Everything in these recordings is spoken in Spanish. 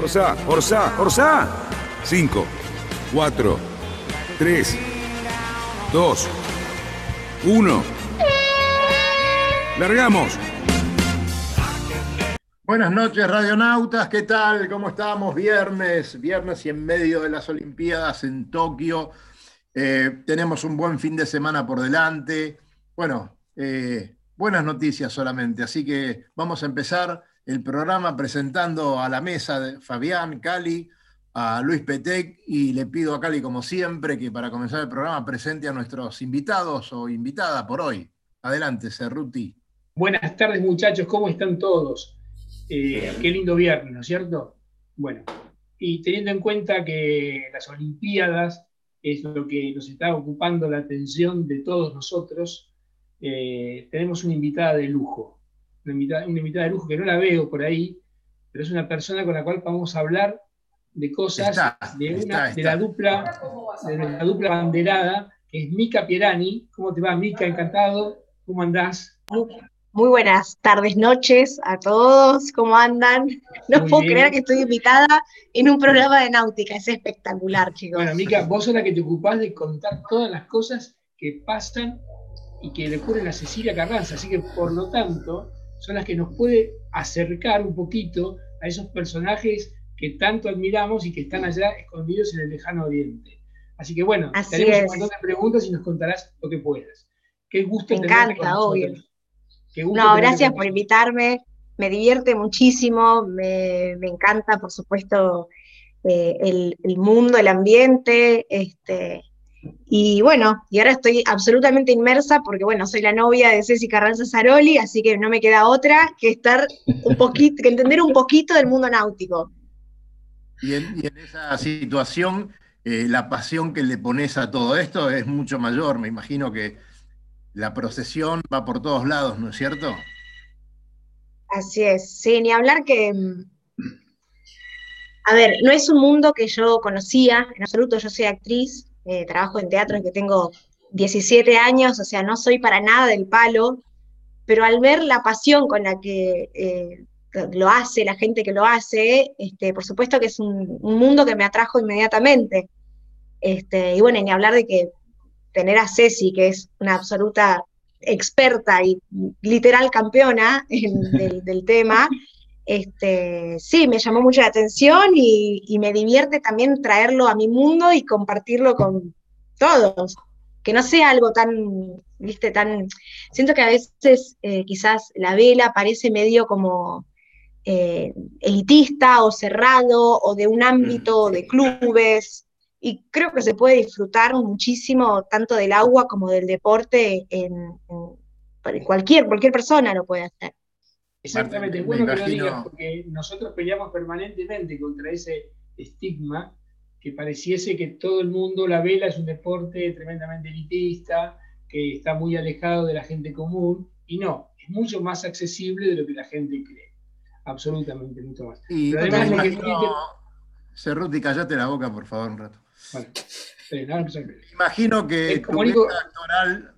Orsá, Orsá, Orsá. Cinco, cuatro, tres, dos, uno. ¡Largamos! Buenas noches, radionautas, ¿qué tal? ¿Cómo estamos? Viernes, viernes y en medio de las Olimpiadas en Tokio. Eh, tenemos un buen fin de semana por delante. Bueno, eh, buenas noticias solamente, así que vamos a empezar el programa presentando a la mesa de Fabián, Cali, a Luis Petec y le pido a Cali, como siempre, que para comenzar el programa presente a nuestros invitados o invitada por hoy. Adelante, Cerruti. Buenas tardes, muchachos, ¿cómo están todos? Eh, qué lindo viernes, ¿no es cierto? Bueno, y teniendo en cuenta que las Olimpiadas es lo que nos está ocupando la atención de todos nosotros, eh, tenemos una invitada de lujo, una invitada, una invitada, de lujo que no la veo por ahí, pero es una persona con la cual vamos a hablar de cosas de, una, de la dupla de la dupla banderada, que es Mica Pierani. ¿Cómo te va, Mica? Encantado. ¿Cómo andás? Muy buenas tardes, noches a todos, ¿cómo andan? No puedo creer que estoy invitada en un programa de náutica, es espectacular, chicos. Bueno, Mica, vos sos la que te ocupás de contar todas las cosas que pasan y que le ocurren a Cecilia Carranza, así que por lo tanto son las que nos puede acercar un poquito a esos personajes que tanto admiramos y que están allá escondidos en el lejano oriente. Así que bueno, tenemos un montón de preguntas y nos contarás lo que puedas. Qué gusto Me encanta, obvio. No, gracias por invitarme. Me divierte muchísimo, me, encanta, por supuesto, eh, el, mundo, el ambiente. Este, y bueno, y ahora estoy absolutamente inmersa porque, bueno, soy la novia de Ceci Carranza Saroli, así que no me queda otra que estar un poquito, que entender un poquito del mundo náutico. Y en, esa situación, eh, la pasión que le pones a todo esto es mucho mayor. Me imagino que la procesión va por todos lados, ¿no es cierto? Así es, sí, ni hablar que... Mm, a ver, no es un mundo que yo conocía, en absoluto, yo soy actriz, eh, trabajo en teatro que tengo 17 años, o sea, no soy para nada del palo, pero al ver la pasión con la que eh, lo hace, la gente que lo hace, este, por supuesto que es un, mundo que me atrajo inmediatamente. Este, y bueno, ni hablar de que tener a Ceci, que es una absoluta experta y literal campeona del, tema, este, sí, me llamó mucho la atención y, me divierte también traerlo a mi mundo y compartirlo con todos. Que no sea algo tan, viste, tan... Siento que a veces eh, quizás la vela parece medio como eh, elitista o cerrado o de un ámbito de clubes y creo que se puede disfrutar muchísimo tanto del agua como del deporte en, cualquier, cualquier persona lo puede hacer. Exactamente, es bueno que lo digas, porque nosotros peleamos permanentemente contra ese estigma que pareciese que todo el mundo, la vela es un deporte tremendamente elitista, que está muy alejado de la gente común, y no, es mucho más accesible de lo que la gente cree, absolutamente mucho más. Y además, Cerruti, callate la boca, por favor, un rato. Imagino que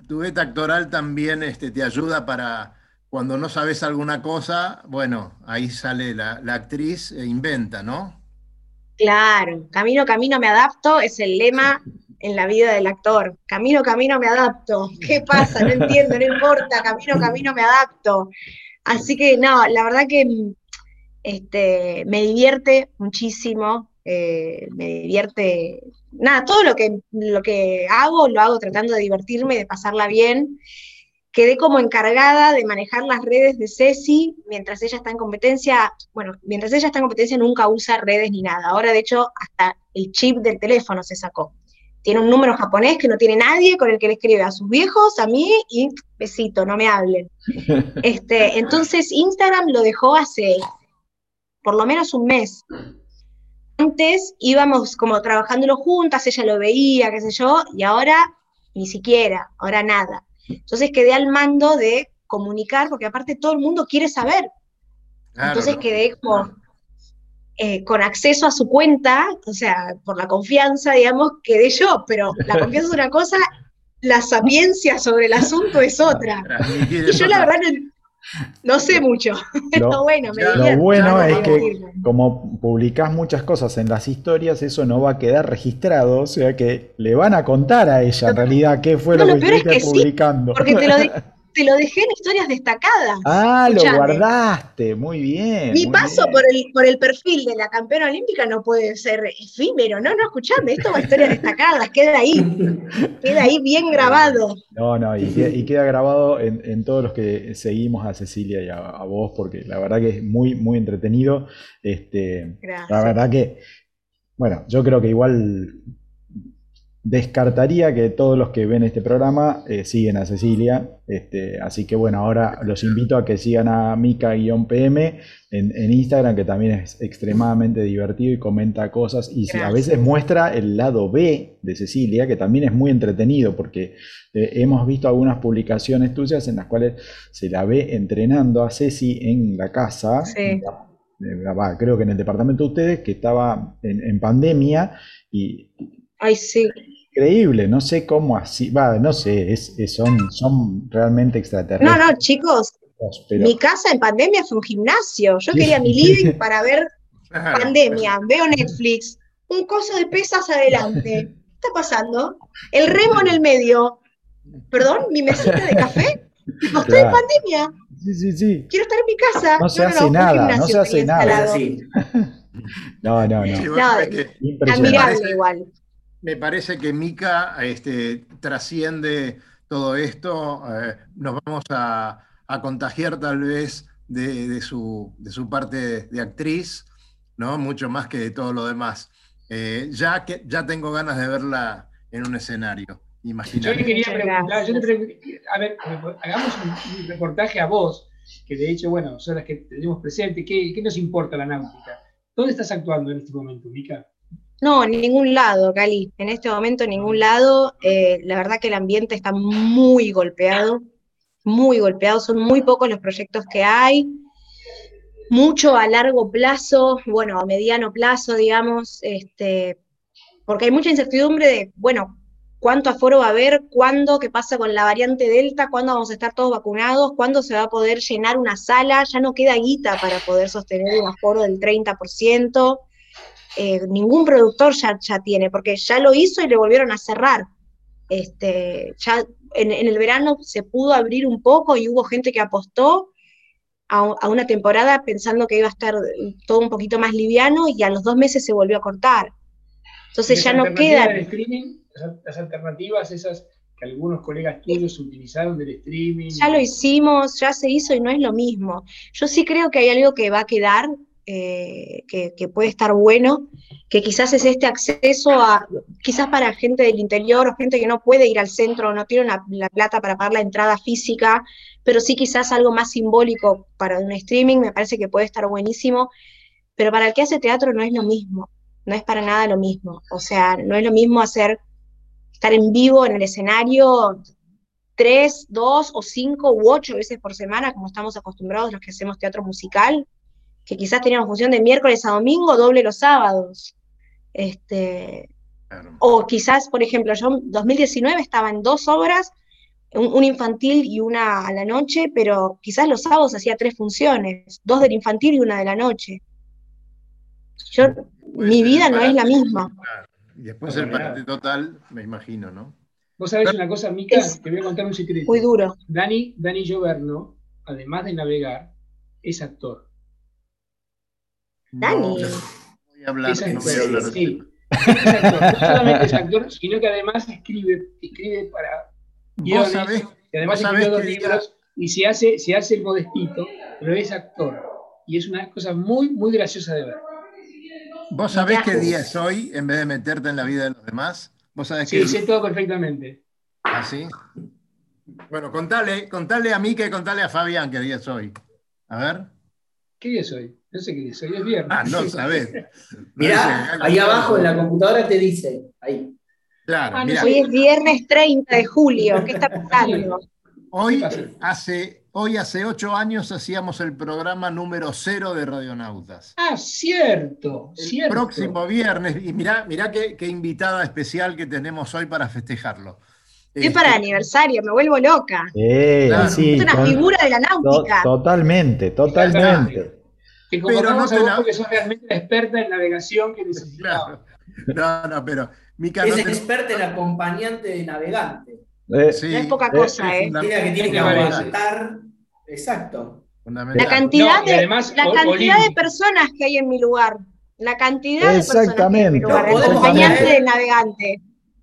tu, beta actoral, también este, te ayuda para cuando no sabes alguna cosa, bueno, ahí sale la, actriz e inventa, ¿no? Claro, camino, camino, me adapto, es el lema en la vida del actor. Camino, camino, me adapto. ¿Qué pasa? No entiendo, no importa, camino, camino, me adapto. Así que no, la verdad que este, me divierte muchísimo, eh, me divierte, nada, todo lo que, lo que hago lo hago tratando de divertirme, de pasarla bien. Quedé como encargada de manejar las redes de Ceci mientras ella está en competencia. Bueno, mientras ella está en competencia nunca usa redes ni nada. Ahora, de hecho, hasta el chip del teléfono se sacó. Tiene un número japonés que no tiene nadie con el que le escribe a sus viejos, a mí y besito, no me hablen. Este, entonces, Instagram lo dejó hace por lo menos un mes antes íbamos como trabajándolo juntas, ella lo veía, qué sé yo, y ahora ni siquiera, ahora nada. Entonces quedé al mando de comunicar, porque aparte todo el mundo quiere saber. Entonces quedé como eh, con acceso a su cuenta, o sea, por la confianza, digamos, quedé yo, pero la confianza es una cosa, la sapiencia sobre el asunto es otra. Y yo la verdad no, sé mucho, pero bueno, me Lo bueno es que como publicás muchas cosas en las historias, eso no va a quedar registrado, o sea que le van a contar a ella en realidad qué fue lo, que estuviste publicando. porque te lo, te lo dejé en historias destacadas. Ah, lo guardaste, muy bien. Mi paso Por, el, por el perfil de la campeona olímpica no puede ser efímero, no, no, escuchame, esto va a historias destacadas, queda ahí, queda ahí bien grabado. No, no, y, queda, grabado en, todos los que seguimos a Cecilia y a, vos, porque la verdad que es muy, muy entretenido. Este, La verdad que, bueno, yo creo que igual Descartaría que todos los que ven este programa eh, siguen a Cecilia, este, así que bueno, ahora los invito a que sigan a Mica-PM en, Instagram, que también es extremadamente divertido y comenta cosas, y a veces muestra el lado B de Cecilia, que también es muy entretenido, porque eh, hemos visto algunas publicaciones tuyas en las cuales se la ve entrenando a Ceci en la casa, eh, creo que en el departamento de ustedes, que estaba en, en pandemia, y Ay, sí. Increíble, no sé cómo así, va, no sé, es, son, son realmente extraterrestres. No, no, chicos, mi casa en pandemia fue un gimnasio. Yo quería mi living para ver pandemia, veo Netflix, un coso de pesas adelante. ¿Qué está pasando? El remo en el medio. Perdón, mi mesita de café. Estoy en pandemia. Sí, sí, sí. Quiero estar en mi casa. No, se hace nada, no se hace nada. No, no, no. no admirable igual me parece que Mika este, trasciende todo esto. Eh, nos vamos a, contagiar tal vez de, su, parte de, actriz, ¿no? Mucho más que de todo lo demás. Eh, ya, que, ya tengo ganas de verla en un escenario. Yo le quería preguntar, yo a ver, hagamos un, reportaje a vos, que de hecho, bueno, son las que tenemos presente. ¿Qué, ¿Qué nos importa la náutica? ¿Dónde estás actuando en este momento, Mika? No, en ningún lado, Cali. En este momento, en ningún lado. Eh, la verdad que el ambiente está muy golpeado, muy golpeado. Son muy pocos los proyectos que hay. Mucho a largo plazo, bueno, a mediano plazo, digamos, este, porque hay mucha incertidumbre de, bueno, cuánto aforo va a haber, cuándo, qué pasa con la variante Delta, cuándo vamos a estar todos vacunados, cuándo se va a poder llenar una sala, ya no queda guita para poder sostener un aforo del 30%. Eh, ningún productor ya, ya tiene, porque ya lo hizo y le volvieron a cerrar. Este, ya en, el verano se pudo abrir un poco y hubo gente que apostó a, una temporada pensando que iba a estar todo un poquito más liviano y a los dos meses se volvió a cortar. Entonces ya no queda... las alternativas esas que algunos colegas tuyos utilizaron del streaming. Ya lo hicimos, ya se hizo y no es lo mismo. Yo sí creo que hay algo que va a quedar, eh, que, puede estar bueno, que quizás es este acceso a, quizás para gente del interior o gente que no puede ir al centro, no tiene la plata para pagar la entrada física, pero sí quizás algo más simbólico para un streaming, me parece que puede estar buenísimo, pero para el que hace teatro no es lo mismo, no es para nada lo mismo, o sea, no es lo mismo hacer, estar en vivo en el escenario tres, dos o cinco u ocho veces por semana, como estamos acostumbrados los que hacemos teatro musical, que quizás teníamos función de miércoles a domingo, doble los sábados. Este, O quizás, por ejemplo, yo en 2019 estaba en dos obras, un, infantil y una a la noche, pero quizás los sábados hacía tres funciones, dos del infantil y una de la noche. Yo, mi vida no es la misma. Y después el parate total, me imagino, ¿no? Vos sabés una cosa, Mica, te voy a contar un secreto. Muy duro. Dani, Dani además de navegar, es actor. Dani. No, voy a hablar, no voy a hablar. Sí. Es actor. No solamente es actor, sino que además escribe, escribe para guiones, sabés, y además escribe dos libros y se hace, se hace el modestito, pero es actor. Y es una cosa muy, muy graciosa de ver. ¿Vos sabés qué día es hoy en vez de meterte en la vida de los demás? ¿Vos sabés sí, sé todo perfectamente. ¿Ah, sí? Bueno, contale, contale a mí que contale a Fabián qué día es hoy. A ver. ¿Qué día es hoy? No sé qué día es hoy, es viernes. Ah, no sabes. Mirá, ahí abajo en la computadora te dice, ahí. Claro, Ah, no Hoy es viernes 30 de julio, ¿qué está pasando? hoy hace, hoy hace ocho años hacíamos el programa número cero de Radionautas. Ah, cierto, El cierto. próximo viernes, y mirá, mirá qué, qué invitada especial que tenemos hoy para festejarlo. Es para el aniversario, me vuelvo loca. Eh, Claro. sí, Es una con- figura de la to- náutica. totalmente, totalmente. Que Pero no te la- porque sos realmente la experta en navegación que necesitaba. Claro. No, no, pero Mica, no Es te- experta en acompañante de navegante. Eh, sí, No es poca eh, cosa, ¿eh? funda- Tiene que, tiene ¿Qué que aguantar. Exacto. fundamental. La cantidad, No, de, además, la cantidad de personas que hay en mi lugar. La cantidad de personas que hay en mi Exactamente. lugar. Acompañante del navegante.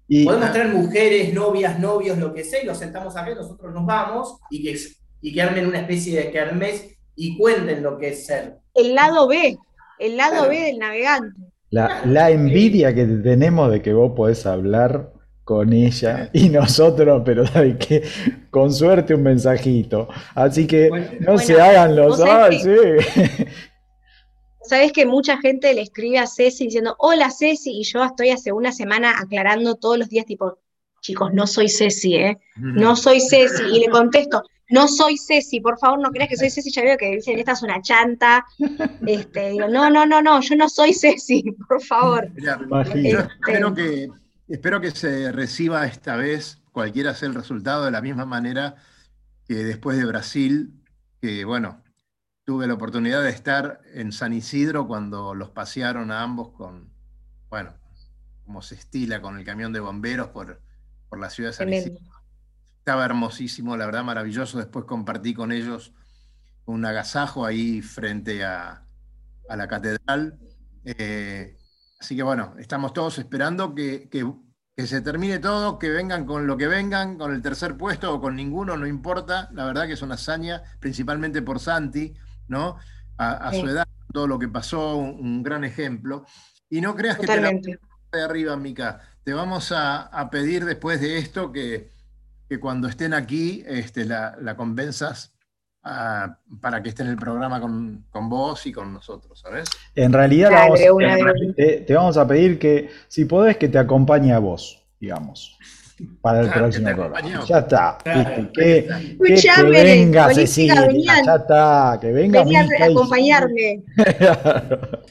Y, Podemos traer mujeres, novias, novios, lo que sea, y los sentamos acá y nosotros nos vamos y que, y que armen una especie de kermés y cuenten lo que es ser. El lado B. El lado Claro. B del navegante. la, la envidia que tenemos de que vos podés hablar con ella y nosotros, pero ¿sabes qué? Con suerte un mensajito. Así que Bueno, no bueno, se hagan los... ¡Ay, sí! Sabes que mucha gente le escribe a Ceci diciendo, hola Ceci, y yo estoy hace una semana aclarando todos los días, tipo, chicos, no soy Ceci, ¿eh? No soy Ceci. Y le contesto, no soy Ceci, por favor, no creas que soy Ceci. Ya veo que dicen, esta es una chanta. Este, digo, no, no, no, no, yo no soy Ceci, por favor. Yo Este, espero que, espero que se reciba esta vez, cualquiera sea el resultado, de la misma manera que después de Brasil, que bueno, tuve la oportunidad de estar en San Isidro cuando los pasearon a ambos con, bueno, como se estila con el camión de bomberos por, por la ciudad de San. Isidro. Estaba hermosísimo, la verdad maravilloso. Después compartí con ellos un agasajo ahí frente a, a la catedral. Eh, así que bueno, estamos todos esperando que, que- que se termine todo, que vengan con lo que vengan, con el tercer puesto o con ninguno, no importa. La verdad que es una hazaña, principalmente por Santi, ¿no? A, a Sí. su edad, todo lo que pasó, un, un gran ejemplo. Y no creas que te la de arriba, Mica. Te vamos a, a pedir después de esto que, que cuando estén aquí este, la, la convenzas ah, para que esté en el programa con, con vos y con nosotros, ¿sabes? En realidad Dale, vamos- en te, te vamos a pedir que, si podés, que te acompañe a vos, digamos, para el Claro, próximo programa. Ya está. Claro. Que, que- que venga Cecilia, venían- ya está, que venga Venían Mica a y- acompañarme.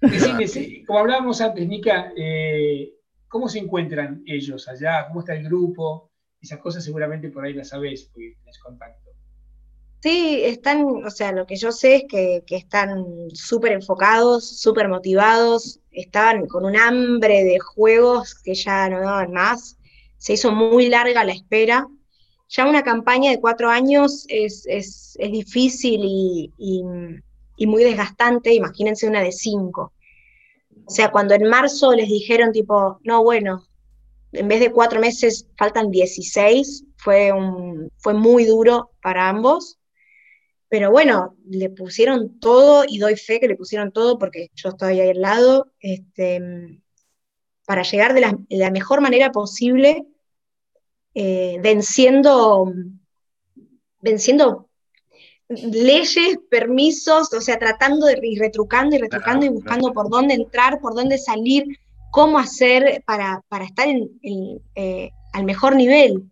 Decime, sí, como hablábamos antes, Nica, eh, ¿cómo se encuentran ellos allá? ¿Cómo está el grupo? Esas cosas seguramente por ahí las sabés, porque tenés contacto. Sí, están, o sea, lo que yo sé es que, que están súper enfocados, súper motivados, estaban con un hambre de juegos que ya no daban más. Se hizo muy larga la espera. Ya una campaña de cuatro años es, es, es difícil y, y- muy desgastante, imagínense una de cinco. O sea, cuando en marzo les dijeron tipo, no, bueno, en vez de cuatro meses faltan 16, fue, un, fue muy duro para ambos. Pero bueno, le pusieron todo y doy fe que le pusieron todo porque yo estoy ahí al lado, este, para llegar de la, de la mejor manera posible, eh, venciendo, venciendo leyes, permisos, o sea, tratando de y retrucando y retrucando Claro, y buscando por dónde entrar, por dónde salir, cómo hacer para, para estar en, en, eh, al mejor nivel.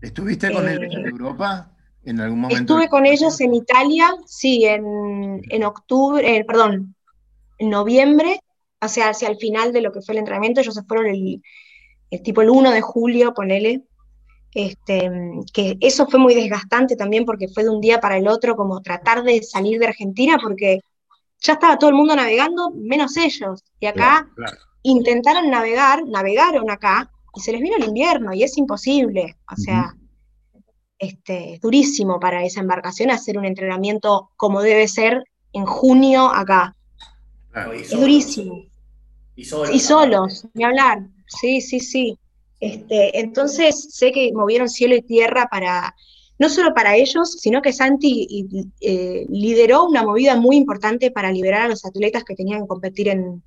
¿Estuviste con Eh, ellos en Europa en algún momento? Estuve con ellos en Italia, sí, en, en octubre, eh, perdón, en noviembre, o sea, hacia el final de lo que fue el entrenamiento, ellos se fueron el, el tipo el 1 de julio, ponele, este, que eso fue muy desgastante también porque fue de un día para el otro como tratar de salir de Argentina porque ya estaba todo el mundo navegando, menos ellos, y acá Claro. intentaron navegar, navegaron acá, y se les vino el invierno, y es imposible. O sea, este, es durísimo para esa embarcación hacer un entrenamiento como debe ser en junio acá. claro. Y Es solos. durísimo. Y solos. Y solos, ni hablar. Sí, sí, sí. Este, entonces sé que movieron cielo y tierra para, no solo para ellos, sino que Santi y, eh, lideró una movida muy importante para liberar a los atletas que tenían que competir en,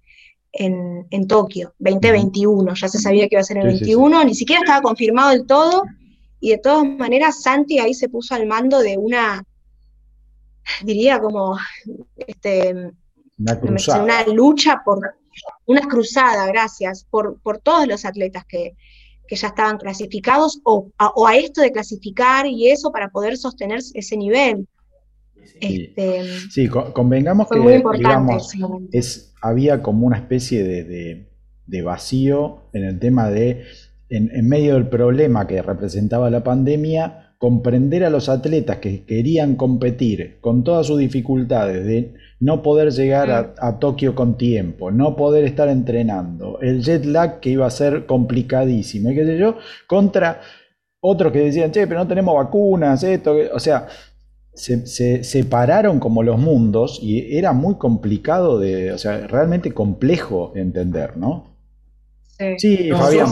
en, en Tokio, 2021. Ya se sabía que iba a ser en el Sí, sí, sí. 21, ni siquiera estaba confirmado del todo, y de todas maneras Santi ahí se puso al mando de una, diría como, este, una, cruzada. una lucha por, una cruzada, gracias, por, por todos los atletas que, que ya estaban clasificados o a, esto de clasificar y eso para poder sostener ese nivel. Sí, este, convengamos que digamos, es, había como una especie de, de, vacío en el tema de, en, en, medio del problema que representaba la pandemia, comprender a los atletas que querían competir con todas sus dificultades de no poder llegar a, Tokio con tiempo, no poder estar entrenando, el jet lag que iba a ser complicadísimo, y qué sé yo, contra otros que decían, che, pero no tenemos vacunas, esto, o sea, se, separaron como los mundos y era muy complicado de, o sea, realmente complejo entender, ¿no? Sí, Fabián.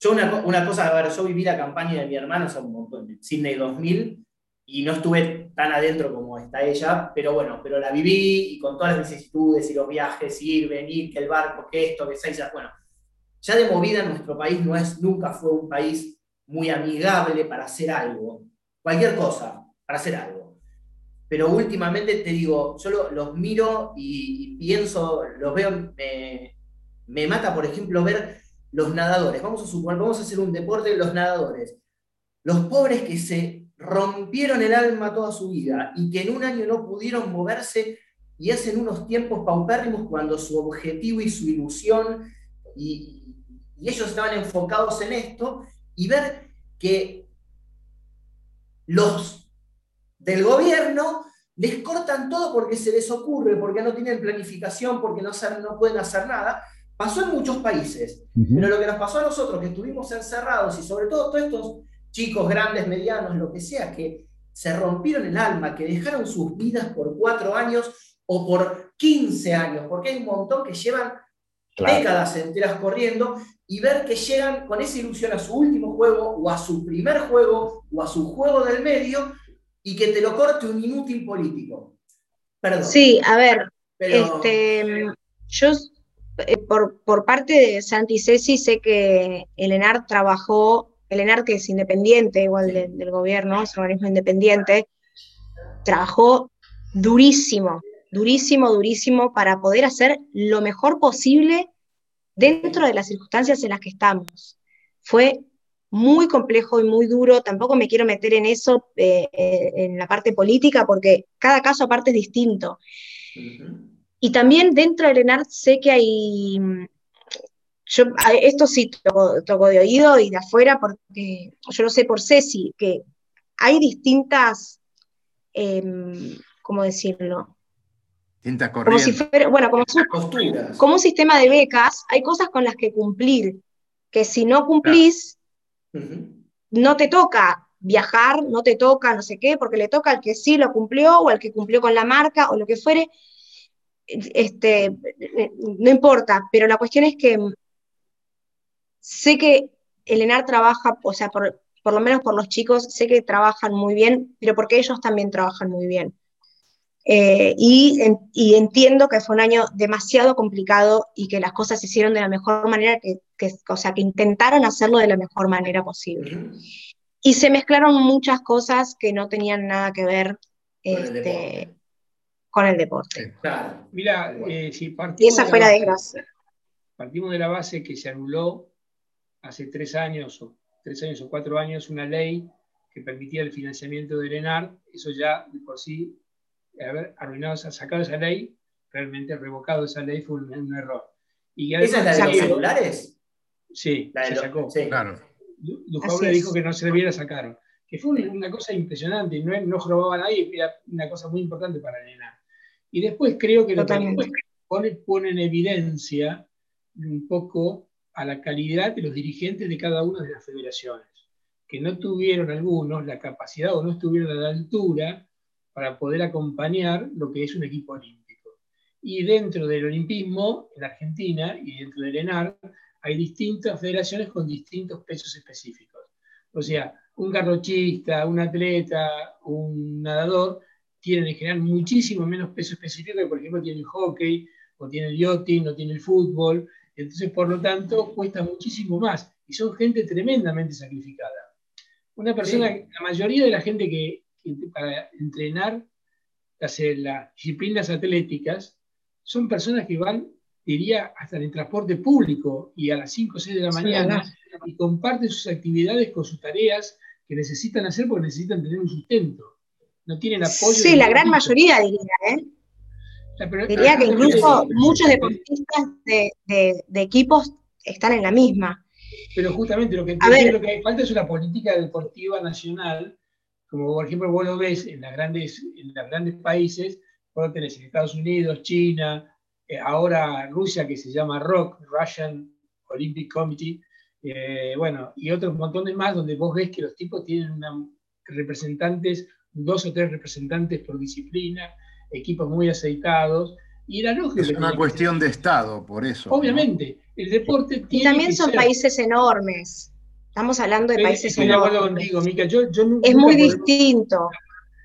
Yo una, una, cosa, a ver, yo viví la campaña de mi hermano, o sea, Sydney 2000, y no estuve tan adentro como está ella, pero bueno, pero la viví y con todas las vicisitudes y los viajes, ir, venir, que el barco, que esto, que seis, bueno, ya de movida nuestro país no es, nunca fue un país muy amigable para hacer algo, cualquier cosa, para hacer algo. Pero últimamente te digo, yo los miro y, pienso, los veo, me, me mata, por ejemplo, ver los nadadores. Vamos a suponer, vamos a hacer un deporte de los nadadores. Los pobres que se rompieron el alma toda su vida y que en un año no pudieron moverse y es en unos tiempos paupérrimos cuando su objetivo y su ilusión y, ellos estaban enfocados en esto y ver que los del gobierno les cortan todo porque se les ocurre, porque no tienen planificación, porque no, no pueden hacer nada. Pasó en muchos países, pero lo que nos pasó a nosotros, que estuvimos encerrados y sobre todo todos estos chicos grandes, medianos, lo que sea, que se rompieron el alma, que dejaron sus vidas por cuatro años o por 15 años, porque hay un montón que llevan décadas enteras corriendo y ver que llegan con esa ilusión a su último juego o a su primer juego o a su juego del medio y que te lo corte un inútil político. Perdón. Sí, a ver, este, yo eh, por, por, parte de Santi Ceci sé que Elenar trabajó el ENAR, que es independiente, igual del gobierno, es un organismo independiente, trabajó durísimo, durísimo, durísimo para poder hacer lo mejor posible dentro de las circunstancias en las que estamos. Fue muy complejo y muy duro, tampoco me quiero meter en eso, eh, eh, en la parte política, porque cada caso aparte es distinto. Y también dentro del ENAR sé que hay yo esto sí toco, de oído y de afuera, porque yo lo sé por Ceci, que hay distintas, em, ¿cómo decirlo? Distintas corrientes. bueno, como, como, un sistema de becas, hay cosas con las que cumplir, que si no cumplís, no te toca viajar, no te toca no sé qué, porque le toca al que sí lo cumplió o al que cumplió con la marca o lo que fuere. Este, no importa, pero la cuestión es que Sé que el ENAR trabaja, o sea, por, lo menos por los chicos, sé que trabajan muy bien, pero porque ellos también trabajan muy bien. Eh, y, entiendo que fue un año demasiado complicado y que las cosas se hicieron de la mejor manera, que, o sea, que intentaron hacerlo de la mejor manera posible. Y se mezclaron muchas cosas que no tenían nada que ver con el deporte. Este, claro. Mira, eh, si partimos. Y esa fue la desgracia. Partimos de la base que se anuló hace tres años o tres años o cuatro años una ley que permitía el financiamiento del ENAR, eso ya de por sí, haber arruinado, sacado esa ley, realmente revocado esa ley fue un, error. Y ¿Esa es la de los celulares? Sí, se sacó. Sí. Claro. le dijo que no se debiera sacar, que fue una, cosa impresionante, no, no robaba a nadie, era una cosa muy importante para el ENAR. Y después creo que lo que pone, pone en evidencia un poco a la calidad de los dirigentes de cada una de las federaciones, que no tuvieron algunos la capacidad o no estuvieron a la altura para poder acompañar lo que es un equipo olímpico. Y dentro del olimpismo, en Argentina y dentro del ENAR, hay distintas federaciones con distintos pesos específicos. O sea, un garrochista, un atleta, un nadador, tienen en general muchísimo menos peso específico que, por ejemplo, tiene el hockey, o tiene el yachting, o tiene el fútbol, entonces, por lo tanto, cuesta muchísimo más y son gente tremendamente sacrificada. Una persona, la mayoría de la gente que, para entrenar las, eh, las disciplinas atléticas, son personas que van, diría, hasta en el transporte público y a las 5 o 6 de la mañana y comparten sus actividades con sus tareas que necesitan hacer porque necesitan tener un sustento. No tienen apoyo. Sí, la gran mayoría diría, ¿eh? Diría que incluso muchos deportistas de, equipos están en la misma. Pero justamente lo que, lo que falta es una política deportiva nacional, como por ejemplo vos lo ves en, las grandes, en los grandes países, vos tenés en Estados Unidos, China, eh, ahora Rusia que se llama ROC, Russian Olympic Committee, eh, bueno, y otros montones más donde vos ves que los tipos tienen representantes, dos o tres representantes por disciplina, equipos muy aceitados, y era lógico. Es una cuestión de Estado, por eso. Obviamente, el deporte tiene. Y también son países enormes. Estamos hablando de países estoy enormes. de acuerdo contigo, Mica. es muy distinto.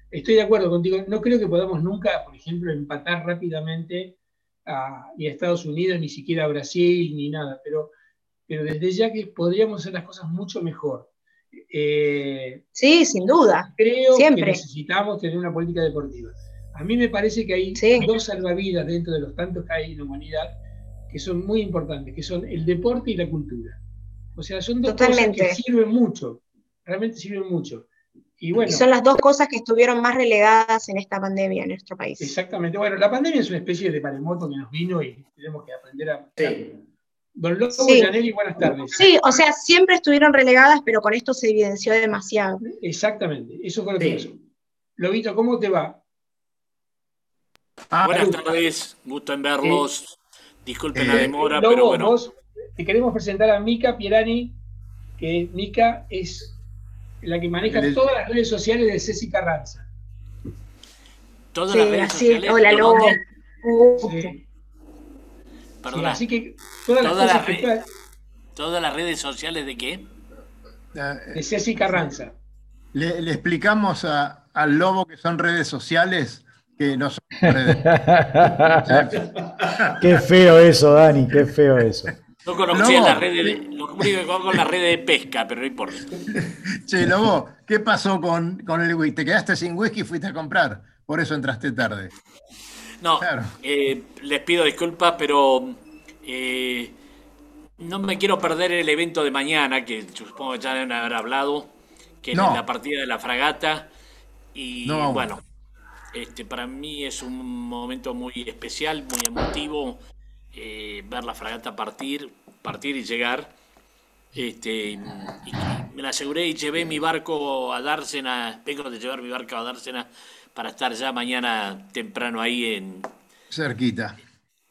Estoy de acuerdo contigo. No creo que podamos nunca, por ejemplo, empatar rápidamente a, ni a Estados Unidos, ni siquiera a Brasil, ni nada. Pero, pero desde ya que podríamos hacer las cosas mucho mejor. Eh, sí, sin duda. Creo que necesitamos tener una política deportiva. A mí me parece que hay dos salvavidas dentro de los tantos que hay en la humanidad que son muy importantes, que son el deporte y la cultura. O sea, son dos cosas que sirven mucho, realmente sirven mucho. Y, bueno, son las dos cosas que estuvieron más relegadas en esta pandemia en nuestro país. Exactamente. Bueno, la pandemia es una especie de maremoto que nos vino y tenemos que aprender a... Sí. Don Lobo y buenas tardes. Sí, o sea, siempre estuvieron relegadas, pero con esto se evidenció demasiado. Exactamente, eso fue lo que pasó. Lobito, ¿cómo te va? Ah, Buenas tardes, gusto en verlos. Disculpen la eh, demora, pero bueno. te queremos presentar a Mica Pierani, que Mica es la que maneja todas las redes sociales de Ceci Carranza. Todas las redes sociales. Hola, Lobo. Perdona. así que todas las, redes, ¿Todas las redes sociales de qué? De Ceci Carranza. Le, le explicamos a, al Lobo que son redes sociales que no qué feo eso, Dani, qué feo eso. No conocía la red de, lo con la red de pesca, pero no importa. Che, Lobo, ¿qué pasó con, con el whisky? ¿Te quedaste sin whisky y fuiste a comprar? Por eso entraste tarde. No, eh, les pido disculpas, pero eh, no me quiero perder el evento de mañana, que supongo que ya deben haber hablado, que es la partida de la fragata. Y bueno, este, para mí es un momento muy especial, muy emotivo, eh, ver la fragata partir, partir y llegar. Este, me la aseguré y llevé mi barco a Dársena, vengo de llevar mi barco a Dársena para estar ya mañana temprano ahí en... Cerquita.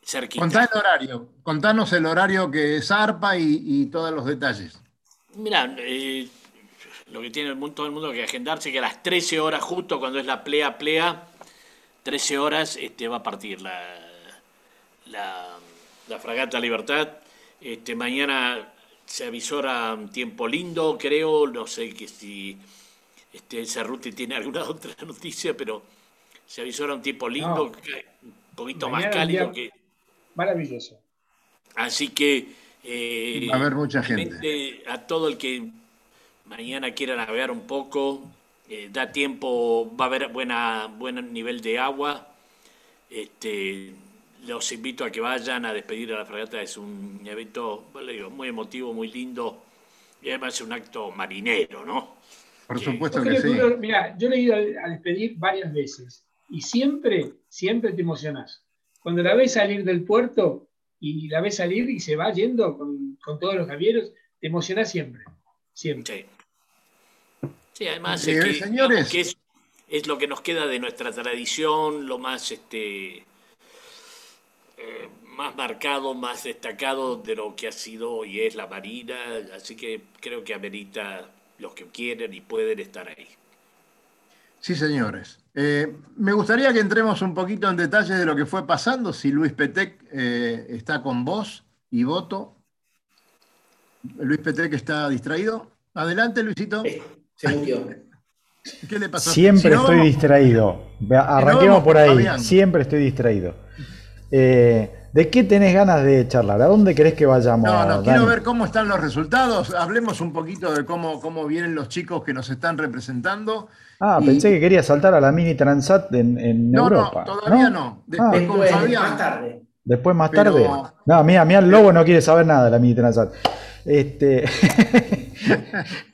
Cerquita. Contá el horario, contanos el horario que zarpa y, y todos los detalles. Mira, eh, lo que tiene el mundo, todo el mundo que agendarse que a las 13 horas justo cuando es la plea plea 13 horas este, va a partir la, la, fragata Libertad. Este, mañana se avisora un tiempo lindo, creo, no sé que si este, Cerruti tiene alguna otra noticia, pero se avisora un tiempo lindo, un poquito más cálido que... Maravilloso. Así que... Eh, va a haber mucha gente. A todo el que mañana quiera navegar un poco, eh, da tiempo, va a haber buena, buen nivel de agua. Este, los invito a que vayan a despedir a la fragata, es un evento muy emotivo, muy lindo y además es un acto marinero, ¿no? Por supuesto que, sí. mira, yo le he ido a despedir varias veces y siempre, siempre te emocionas. Cuando la ves salir del puerto y la ves salir y se va yendo con, todos los javieros, te emocionas siempre, siempre. Sí, además es, que, señores. es, lo que nos queda de nuestra tradición, lo más este eh, más marcado, más destacado de lo que ha sido y es la Marina, así que creo que amerita los que quieren y pueden estar ahí. Sí, señores. Eh, me gustaría que entremos un poquito en detalle de lo que fue pasando, si Luis Petec eh, está con vos y voto. Luis Petec está distraído. Adelante, Luisito. ¿Qué le pasó? Siempre estoy distraído. Arranquemos por ahí. Siempre estoy distraído. Eh, ¿De qué tenés ganas de charlar? ¿A dónde querés que vayamos? No, no, quiero ver cómo están los resultados. Hablemos un poquito de cómo, cómo vienen los chicos que nos están representando. Ah, pensé que quería saltar a la mini Transat en, en no, Europa. No, todavía no. Ah. Después, más tarde. Después más tarde. No, mira, mira, el lobo no quiere saber nada de la mini Transat. Este.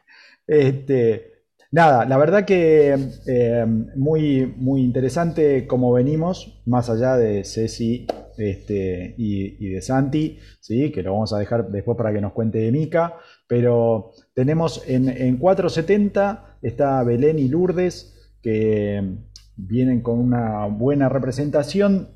este. Nada, la verdad que eh, muy, muy interesante cómo venimos, más allá de Ceci este, y, de Santi, ¿sí? que lo vamos a dejar después para que nos cuente de Mica, pero tenemos en, en 470 está Belén y Lourdes, que vienen con una buena representación,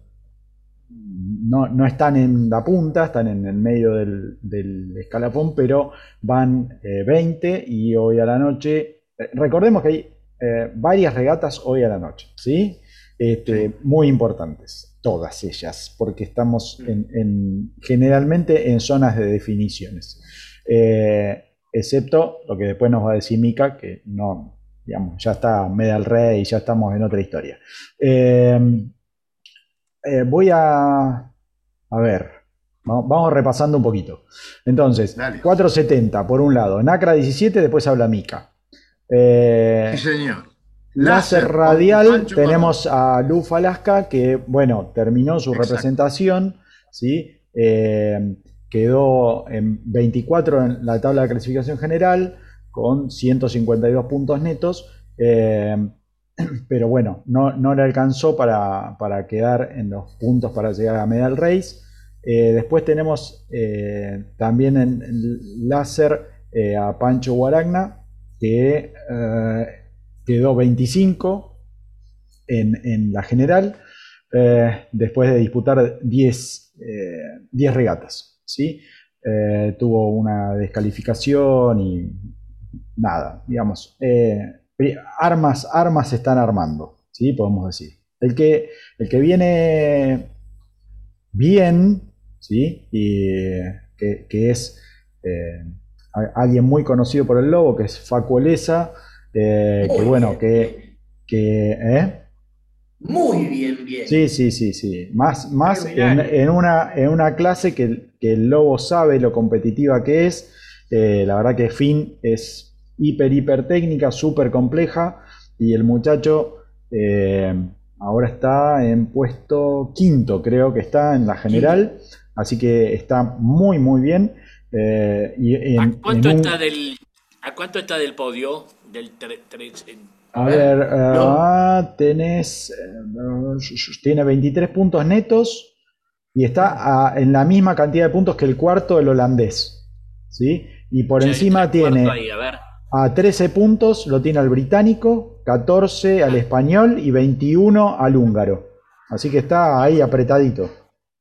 no, están en la punta, están en el medio del, escalafón, pero van 20 eh, y hoy a la noche eh, recordemos que hay eh, varias regatas hoy a la noche, ¿sí? Este, muy importantes, todas ellas, porque estamos en, generalmente en zonas de definiciones. Eh, excepto lo que después nos va a decir Mika, que no, digamos, ya está Medal Rey y ya estamos en otra historia. Voy a. A ver, vamos, repasando un poquito. Entonces, 470 por un lado, Nacra 17, después habla Mika. Eh, sí, señor. Láser, radial, tenemos a Luf Alaska, que, bueno, terminó su representación, ¿sí? Eh, quedó en 24 en la tabla de clasificación general, con 152 puntos netos, eh, pero bueno, no, le alcanzó para, quedar en los puntos para llegar a Medal Race. después tenemos también en, en láser a Pancho Guaragna, que eh, quedó 25 en, la general, eh, después de disputar 10, 10 eh, regatas. ¿sí? tuvo una descalificación y nada, digamos. Armas, armas se están armando, ¿sí? podemos decir. El que, el que viene bien, ¿sí? y que, es alguien muy conocido por el lobo, que es Facu Elesa, eh, que bueno, que... que ¿eh? Muy bien, bien. Sí, sí, sí, sí. Más, más en, una, en una clase que, el lobo sabe lo competitiva que es. Eh, la verdad que Finn es hiper, hiper técnica, súper compleja. Y el muchacho ahora está en puesto quinto, creo que está en la general. Así que está muy, muy bien. Eh, ¿A, cuánto está del, ¿A cuánto está del podio? Del a ver, eh, ah, tenés. Eh, tiene 23 puntos netos y está en la misma cantidad de puntos que el cuarto del holandés. ¿sí? Y por encima tiene a, 13 puntos, lo tiene al británico, 14 al español y 21 al húngaro. Así que está ahí apretadito.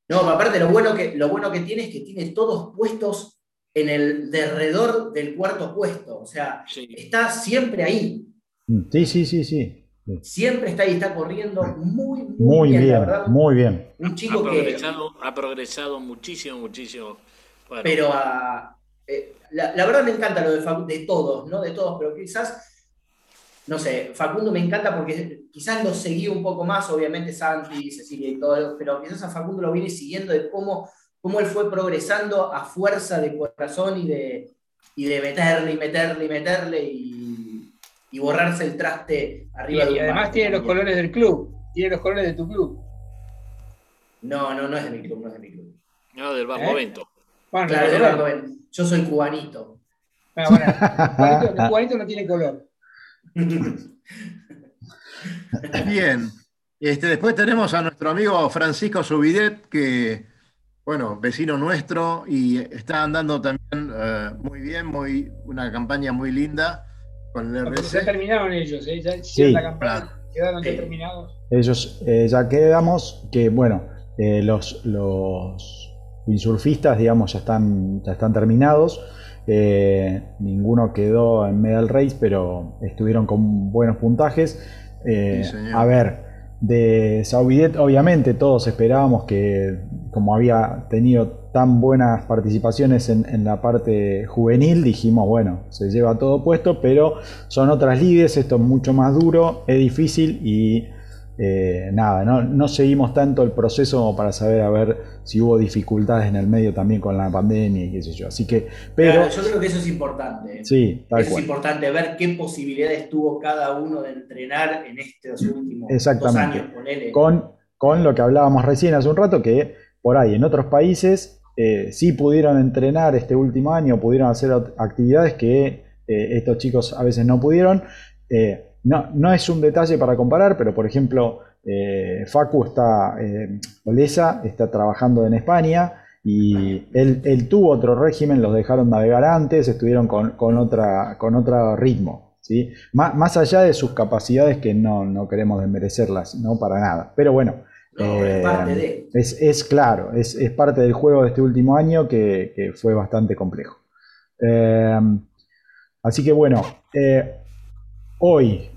No, aparte lo bueno que, lo bueno que tiene es que tiene todos puestos en el derredor del cuarto puesto. O sea, está siempre ahí. Mm, sí, sí, sí, sí. Siempre está ahí, está corriendo muy, muy, muy bien, muy bien. Un chico ha progresado, que. Ha progresado muchísimo, muchísimo. Pero ah, eh, la, verdad me encanta lo de, de todos, ¿no? De todos, pero quizás. No sé, Facundo me encanta porque quizás lo seguí un poco más, obviamente Santi, Cecilia y todo, pero quizás a Facundo lo viene siguiendo de cómo cómo él fue progresando a fuerza de corazón y de, y de meterle y meterle y meterle y, borrarse el traste arriba y, y además tiene los colores del club, tiene los colores de tu club. No, no, no es de mi club, no es de mi club. No, del Barlovento. ¿Eh? Bueno, claro. Yo soy cubanito. Ah, bueno, el cubanito, no tiene color. Bien. Este, después tenemos a nuestro amigo Francisco Subidet, que bueno, vecino nuestro y está andando también eh, muy bien, muy, una campaña muy linda con el RC. Ya terminaron ellos, ¿eh? ya sí, la campaña, quedaron ya terminados. Ellos eh, ya quedamos que, bueno, eh, los, los windsurfistas, digamos, ya están, ya están terminados. ninguno quedó en Medal Race, pero estuvieron con buenos puntajes. a ver, de Saubidet, obviamente todos esperábamos que, como había tenido tan buenas participaciones en, la parte juvenil, dijimos, bueno, se lleva todo puesto, pero son otras lides, esto es mucho más duro, es difícil y eh, nada, no, seguimos tanto el proceso como para saber a ver si hubo dificultades en el medio también con la pandemia y qué sé yo. Así que, pero. yo creo que eso es importante. Sí, tal Es importante ver qué posibilidades tuvo cada uno de entrenar en estos últimos Exactamente. dos años. Con, con lo que hablábamos recién hace un rato, que por ahí en otros países eh, sí pudieron entrenar este último año, pudieron hacer actividades que eh, estos chicos a veces no pudieron. No, no es un detalle para comparar, pero por ejemplo, eh, Facu está, eh, Olesa está trabajando en España y él, tuvo otro régimen, los dejaron navegar antes, estuvieron con, otra, con otro ritmo. ¿sí? Más, allá de sus capacidades que no, queremos desmerecerlas, no para nada. Pero bueno, eh, es, claro, es, parte del juego de este último año que, fue bastante complejo. así que bueno, hoy.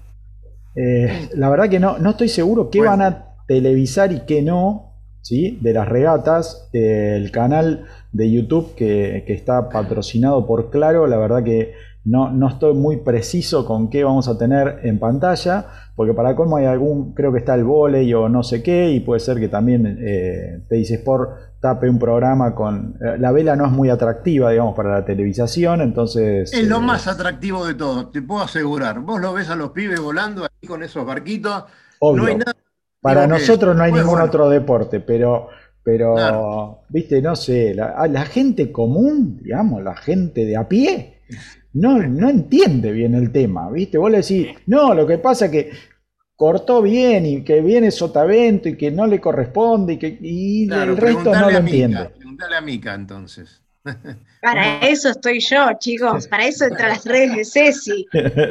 Eh, la verdad que no, no estoy seguro qué van a televisar y qué no, ¿sí? De las regatas, el canal de YouTube que, está patrocinado por Claro, la verdad que no, no, estoy muy preciso con qué vamos a tener en pantalla, porque para colmo hay algún, creo que está el volei o no sé qué, y puede ser que también eh, te dice Sport tape un programa con... Eh, la vela no es muy atractiva, digamos, para la televisación, entonces... Es lo eh, más atractivo de todo, te puedo asegurar. Vos lo ves a los pibes volando ahí con esos barquitos. No hay nada... Para nosotros no hay ningún otro deporte, pero... Pero, viste, no sé, la, la, gente común, digamos, la gente de a pie, no, no entiende bien el tema, viste. Vos le decís, no, lo que pasa es que cortó bien y que viene sotavento y que no le corresponde y que y el resto no lo entiende. Pregúntale a Mica entonces. Para eso estoy yo, chicos, para eso entra las redes de Ceci.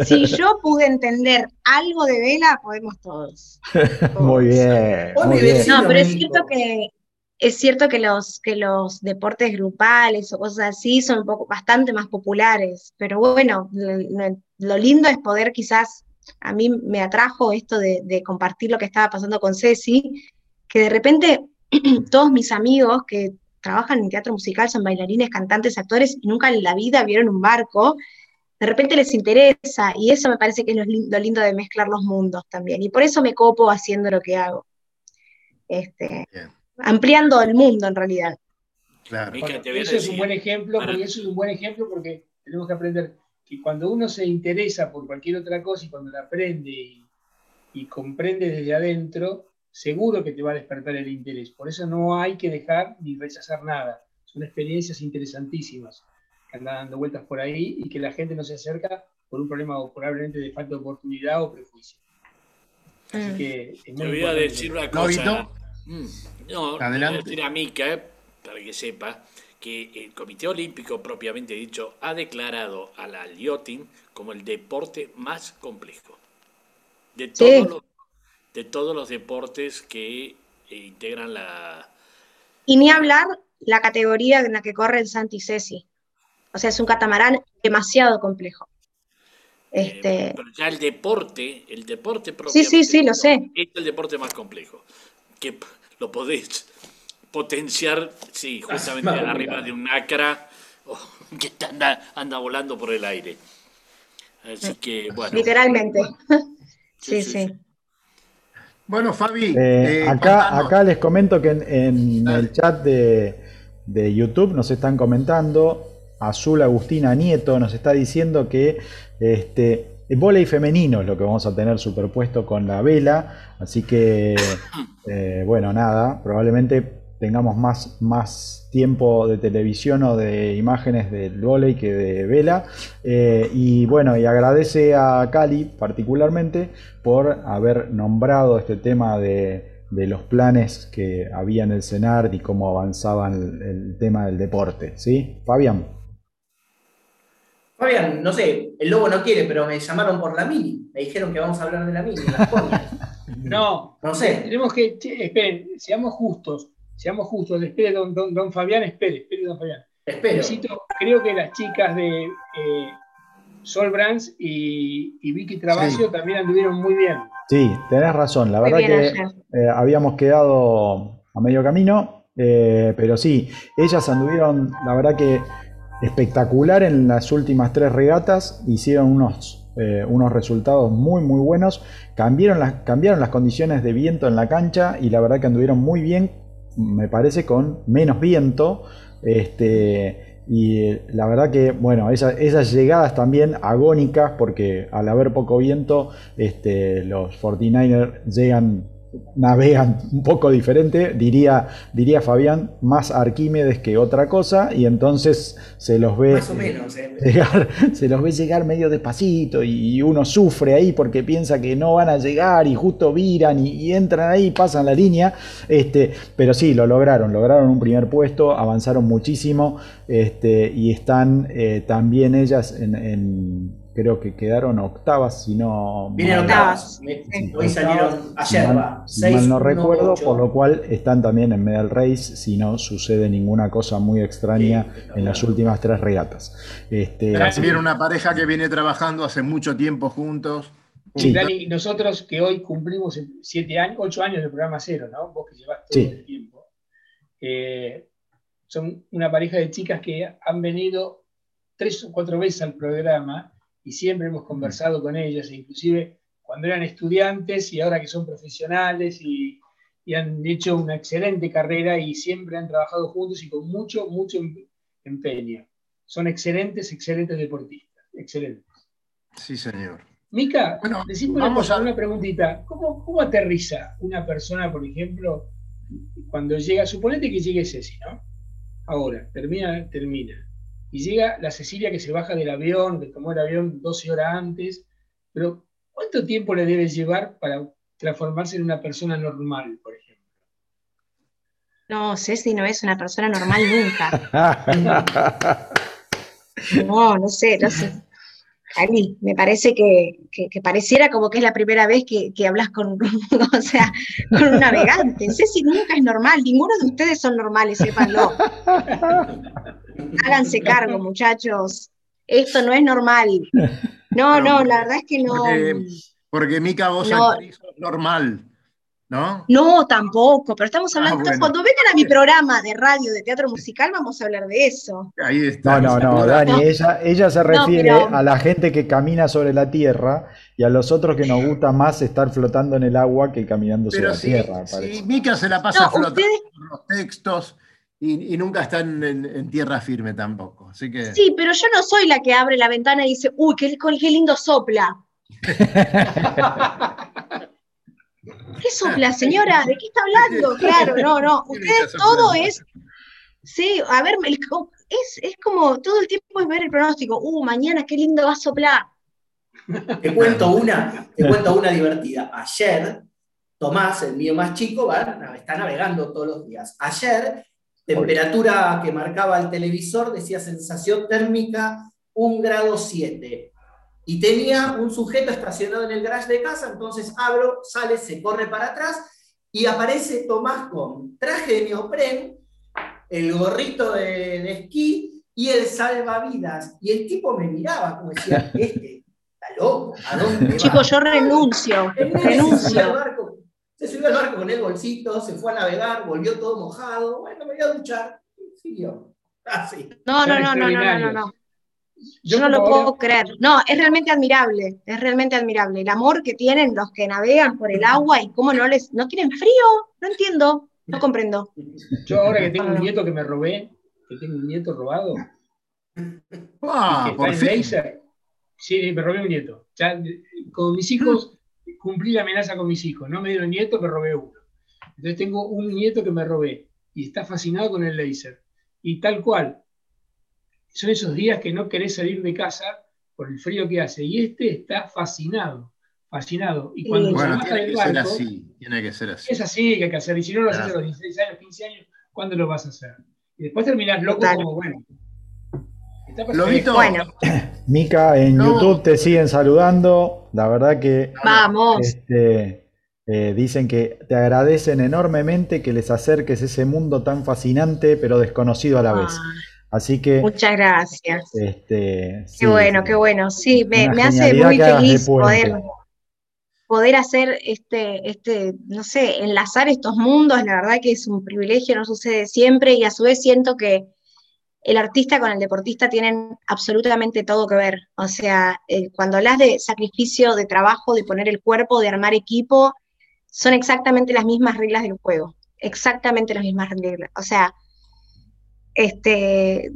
Si yo pude entender algo de vela, podemos todos. Muy bien. Muy bien. No, pero es cierto que es cierto que los, que los deportes grupales o cosas así son un poco bastante más populares, pero bueno, lo lindo es poder quizás a mí me atrajo esto de, compartir lo que estaba pasando con Ceci, que de repente todos mis amigos que trabajan en teatro musical son bailarines, cantantes, actores y nunca en la vida vieron un barco, de repente les interesa y eso me parece que es lo lindo, de mezclar los mundos también. Y por eso me copo haciendo lo que hago. Este, ampliando el mundo en realidad. Claro. eso es un buen ejemplo, porque eso es un buen ejemplo porque tenemos que aprender que cuando uno se interesa por cualquier otra cosa y cuando la aprende y, comprende desde adentro, seguro que te va a despertar el interés. Por eso no hay que dejar ni rechazar nada. Son experiencias interesantísimas que andan dando vueltas por ahí y que la gente no se acerca por un problema probablemente de falta de oportunidad o prejuicio. Así mm. que voy a decir una cosa. Mm, no, Adelante. decir a Mica, eh, para que sepa que el Comité Olímpico propiamente dicho ha declarado a la Liotin como el deporte más complejo de todos, los, de todos los deportes que eh, integran la... Y ni hablar la categoría en la que corre el Santi Cesi. O sea, es un catamarán demasiado complejo. Eh, este... pero ya el deporte, el deporte. Sí, sí, sí, lo sé. Es el deporte más complejo. Que lo podéis potenciar, sí, justamente arriba de un acra que anda, volando por el aire. Así que, bueno. Literalmente. sí, sí. Bueno, Fabi. Eh, eh, acá, acá les comento que en, el chat de, de, YouTube nos están comentando. Azul Agustina Nieto nos está diciendo que este, volei femenino es lo que vamos a tener superpuesto con la vela. Así que, eh, bueno, nada, probablemente tengamos más, más tiempo de televisión o de imágenes del volei que de vela. Eh, y bueno, y agradece a Cali particularmente por haber nombrado este tema de, los planes que había en el CENAR y cómo avanzaban el, el, tema del deporte. ¿Sí? Fabián. Fabián, no sé, el lobo no quiere, pero me llamaron por la mini. Me dijeron que vamos a hablar de la mini. no, no sé. Tenemos que, esperen, seamos justos seamos justos, espere don, don, Fabián, espere, espere don Fabián. Necesito, creo que las chicas de eh, Sol Brands y, Vicky Trabacio también anduvieron muy bien. Sí, tenés razón, la verdad que eh, habíamos quedado a medio camino, eh, pero sí, ellas anduvieron, la verdad que espectacular en las últimas tres regatas, hicieron unos eh, unos resultados muy muy buenos. Cambiaron las, cambiaron las condiciones de viento en la cancha y la verdad que anduvieron muy bien, me parece, con menos viento. Este, y la verdad que, bueno, esas llegadas también agónicas, porque al haber poco viento, este, los 49ers llegan navegan un poco diferente, diría, diría Fabián, más Arquímedes que otra cosa, y entonces se los ve ¿eh? llegar, se los ve llegar medio despacito y uno sufre ahí porque piensa que no van a llegar y justo viran y, entran ahí, pasan la línea, este, pero sí, lo lograron, lograron un primer puesto, avanzaron muchísimo este, y están eh, también ellas en creo que quedaron octavas, si no. Vienen octavas. Hoy salieron ayer, si mal, no recuerdo, por lo cual están también en Medal Race, si no sucede ninguna cosa muy extraña en las últimas tres regatas. Este, viene una pareja que viene trabajando hace mucho tiempo juntos. Sí. Dani, nosotros que hoy cumplimos siete años, ocho años de programa cero, ¿no? Vos que llevas todo el tiempo. Eh, son una pareja de chicas que han venido tres o cuatro veces al programa y siempre hemos conversado con ellas, e inclusive cuando eran estudiantes y ahora que son profesionales y, han hecho una excelente carrera y siempre han trabajado juntos y con mucho, mucho em, empeño. Son excelentes, excelentes deportistas, excelentes. Sí, señor. Mica, bueno, vamos a una preguntita. ¿Cómo, ¿Cómo aterriza una persona, por ejemplo, cuando llega, suponete que llegue Ceci, ¿no? Ahora, termina, termina y llega la Cecilia que se baja del avión, que tomó el avión 12 horas antes, pero ¿cuánto tiempo le debe llevar para transformarse en una persona normal, por ejemplo? No, Ceci no es una persona normal nunca. no, no sé, no sé. A mí me parece que, pareciera como que es la primera vez que, hablas con, o sea, con un navegante. Ceci nunca es normal, ninguno de ustedes son normales, sépanlo. Háganse cargo, muchachos. Esto no es normal. No, no, la verdad es que no. Porque, Mica, vos no, normal. ¿No? No, tampoco, pero estamos ah, hablando, cuando vengan a mi programa de radio de teatro musical vamos a hablar de eso. Ahí está. No, no, no, Dani, ella, ella se refiere a la gente que camina sobre la tierra y a los otros que nos gusta más estar flotando en el agua que caminando sobre la tierra. Sí, Mica se la pasa flotando los textos y, nunca están en, tierra firme tampoco. Así que... Sí, pero yo no soy la que abre la ventana y dice, uy, qué, qué lindo sopla. ¿Qué sopla, señora? ¿De qué está hablando? Claro, no, no. Ustedes todo es. Sí, a ver, es, es como todo el tiempo es ver el pronóstico. Uh, mañana qué lindo va a soplar. Te cuento una, te cuento una divertida. Ayer, Tomás, el mío más chico, va, está navegando todos los días. Ayer Temperatura que marcaba el televisor decía sensación térmica 1 grado 7. Y tenía un sujeto estacionado en el garage de casa, entonces abro, sale, se corre para atrás y aparece Tomás con traje de neopren, el gorrito de, esquí y el salvavidas. Y el tipo me miraba como decía, este está loco, ¿a dónde Chicos, yo renuncio, renuncio se subió al barco con el bolsito, se fue a navegar, volvió todo mojado, bueno, me voy a duchar, siguió. Así. No, no, no, no, no, no, no. Yo no lo puedo creer. No, es realmente admirable, es realmente admirable. El amor que tienen los que navegan por el agua y cómo no les, no tienen frío, no entiendo, no comprendo. Yo ahora que tengo un nieto que me robé, que tengo un nieto robado. Ah, por fin. sí, me robé un nieto. Ya, con mis hijos cumplí la amenaza con mis hijos. No me dieron nieto, me robé uno. Entonces tengo un nieto que me robé y está fascinado con el láser. Y tal cual. Son esos días que no querés salir de casa por el frío que hace. Y este está fascinado, fascinado. Y cuando bueno, se tiene que ser así, tiene que ser así. Es así que hay que hacer. Y si no lo haces a los 16 años, 15 años, ¿cuándo lo vas a hacer? Y después terminás loco como, bueno, Lobito. Bueno. Mica, en YouTube te siguen saludando. La verdad que. Vamos. Este, eh, dicen que te agradecen enormemente que les acerques ese mundo tan fascinante, pero desconocido a la vez. Así que. Muchas gracias. Este, qué bueno, qué bueno. Sí, me, hace muy feliz poder, poder hacer este, este, no sé, enlazar estos mundos. La verdad que es un privilegio, no sucede siempre, y a su vez siento que el artista con el deportista tienen absolutamente todo que ver. O sea, eh, cuando hablas de sacrificio, de trabajo, de poner el cuerpo, de armar equipo, son exactamente las mismas reglas del juego. Exactamente las mismas reglas. O sea, este,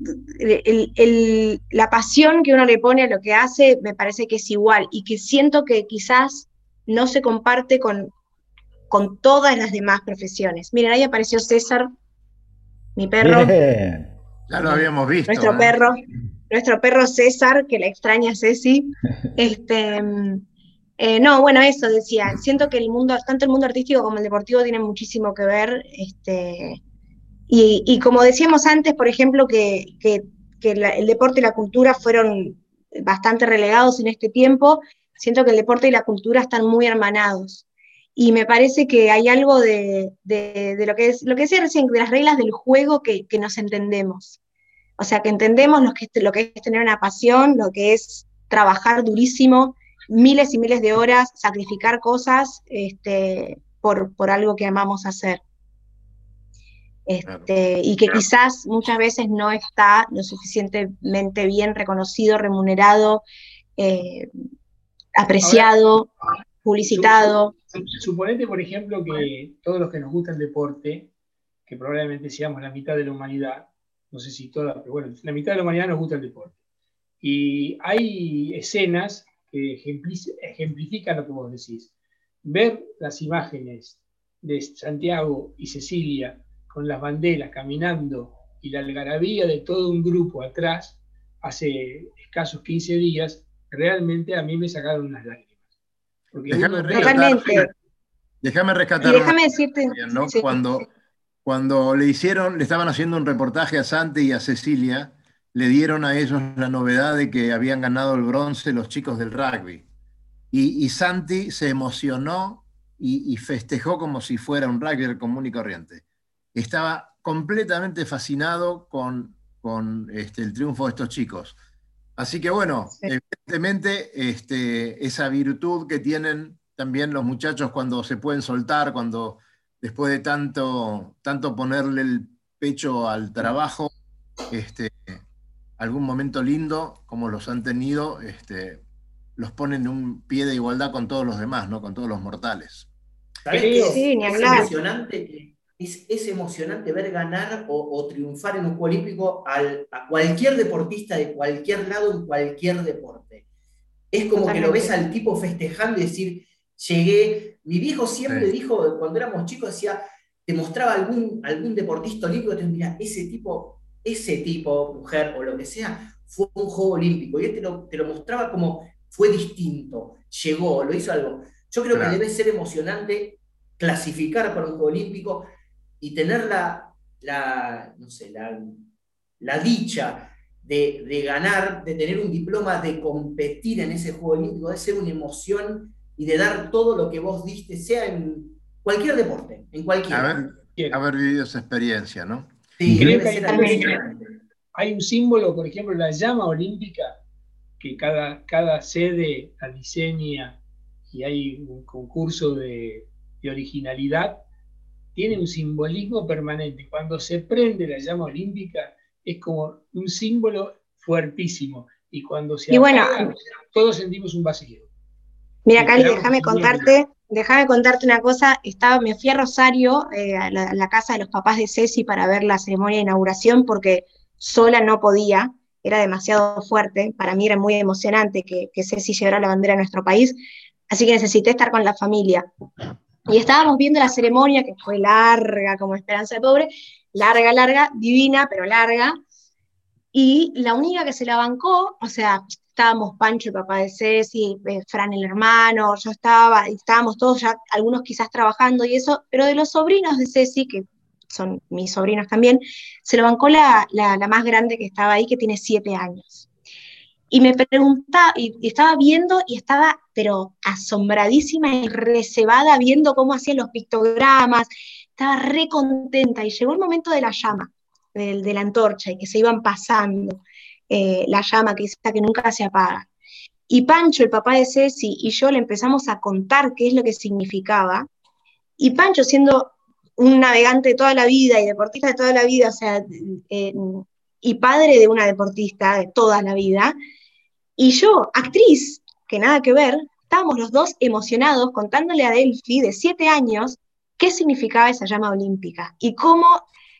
la pasión que uno le pone a lo que hace me parece que es igual y que siento que quizás no se comparte con, con todas las demás profesiones. Miren, ahí apareció César, mi perro. Ya lo habíamos visto. Nuestro ¿eh? perro, nuestro perro César, que la extraña Ceci. Este, eh, no, bueno, eso decía. Siento que el mundo, tanto el mundo artístico como el deportivo tienen muchísimo que ver. Este, y, como decíamos antes, por ejemplo, que, el deporte y la cultura fueron bastante relegados en este tiempo, siento que el deporte y la cultura están muy hermanados. Y me parece que hay algo de, lo que es, lo que decía recién, de las reglas del juego que, nos entendemos. O sea, que entendemos lo que, lo que es tener una pasión, lo que es trabajar durísimo, miles y miles de horas, sacrificar cosas este, por, por algo que amamos hacer. Este, y que quizás muchas veces no está lo suficientemente bien reconocido, remunerado, eh, apreciado, publicitado. Suponete, por ejemplo, que todos los que nos gusta el deporte, que probablemente seamos la mitad de la humanidad, no sé si toda, pero bueno, la mitad de la humanidad nos gusta el deporte. Y hay escenas que ejemplifican lo que vos decís. Ver las imágenes de Santiago y Cecilia con las banderas caminando y la algarabía de todo un grupo atrás, hace escasos 15 días, realmente a mí me sacaron unas lágrimas. Déjame, rescatar, déjame rescatar. déjame decirte. Cuando, cuando le hicieron, le estaban haciendo un reportaje a Santi y a Cecilia, le dieron a ellos la novedad de que habían ganado el bronce los chicos del rugby. Y, Santi se emocionó y, y, festejó como si fuera un rugby común y corriente estaba completamente fascinado con, con este, el triunfo de estos chicos. Así que bueno, evidentemente este, esa virtud que tienen también los muchachos cuando se pueden soltar, cuando después de tanto, tanto ponerle el pecho al trabajo, este, algún momento lindo, como los han tenido, este, los ponen en un pie de igualdad con todos los demás, ¿no? con todos los mortales. Sí, hablar. Es impresionante es, emocionante ver ganar o, triunfar en un juego olímpico a cualquier deportista de cualquier lado en cualquier deporte. Es como que lo ves al tipo festejando y decir, llegué. Mi viejo siempre dijo, cuando éramos chicos, decía, te mostraba algún, algún deportista olímpico, te mira, ese tipo, ese tipo, mujer o lo que sea, fue un juego olímpico. Y él te lo, te lo mostraba como fue distinto, llegó, lo hizo algo. Yo creo que debe ser emocionante clasificar para un juego olímpico, y tener la, la no sé, la, la dicha de, ganar, de tener un diploma, de competir en ese juego olímpico, de ser una emoción y de dar todo lo que vos diste, sea en cualquier deporte, en cualquier. Haber, vivido esa experiencia, ¿no? Sí, creo que hay, hay, un símbolo, por ejemplo, la llama olímpica, que cada, cada sede la diseña y hay un concurso de, de originalidad tiene un simbolismo permanente. Cuando se prende la llama olímpica, es como un símbolo fuertísimo. Y cuando se y bueno, todos sentimos un vacío. Mira, Cali, déjame contarte, déjame contarte una cosa. Estaba, me fui a Rosario, eh, a, la, casa de los papás de Ceci, para ver la ceremonia de inauguración, porque sola no podía, era demasiado fuerte. Para mí era muy emocionante que, que Ceci llevara la bandera a nuestro país, así que necesité estar con la familia. Y estábamos viendo la ceremonia, que fue larga como Esperanza de Pobre, larga, larga, divina, pero larga. Y la única que se la bancó, o sea, estábamos Pancho, el papá de Ceci, eh, Fran, el hermano, yo estaba, estábamos todos ya, algunos quizás trabajando y eso, pero de los sobrinos de Ceci, que son mis sobrinos también, se lo bancó la, la más grande que estaba ahí, que tiene siete años y me preguntaba, y, estaba viendo y estaba, pero asombradísima y reservada viendo cómo hacían los pictogramas, estaba re contenta y llegó el momento de la llama, de, la antorcha y que se iban pasando eh, la llama que, que nunca se apaga. Y Pancho, el papá de Ceci, y yo le empezamos a contar qué es lo que significaba. Y Pancho, siendo un navegante de toda la vida y deportista de toda la vida, o sea, eh, y padre de una deportista de toda la vida. Y yo, actriz, que nada que ver, estábamos los dos emocionados contándole a Delphi de siete años qué significaba esa llama olímpica y cómo,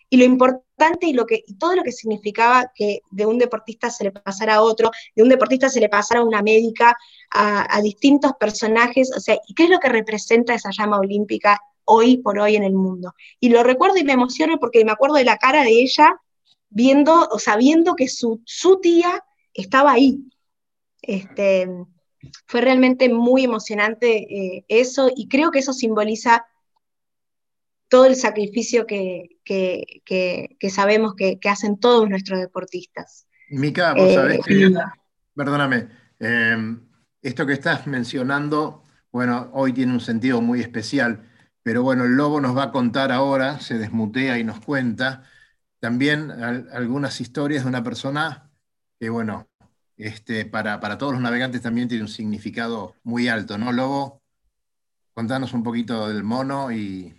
y lo importante y, lo que, todo lo que significaba que de un deportista se le pasara a otro, de un deportista se le pasara a una médica, a, a distintos personajes, o sea, qué es lo que representa esa llama olímpica hoy por hoy en el mundo. Y lo recuerdo y me emociono porque me acuerdo de la cara de ella viendo, o sabiendo que su, su tía estaba ahí. Este, fue realmente muy emocionante eh, eso y creo que eso simboliza todo el sacrificio que, sabemos que, hacen todos nuestros deportistas. Mica, vos sabés que, perdóname, em, esto que estás mencionando, bueno, hoy tiene un sentido muy especial, pero bueno, el lobo nos va a contar ahora, se desmutea y nos cuenta también algunas historias de una persona que, bueno, este, para, todos los navegantes también tiene un significado muy alto, ¿no, Lobo? Contanos un poquito del mono y,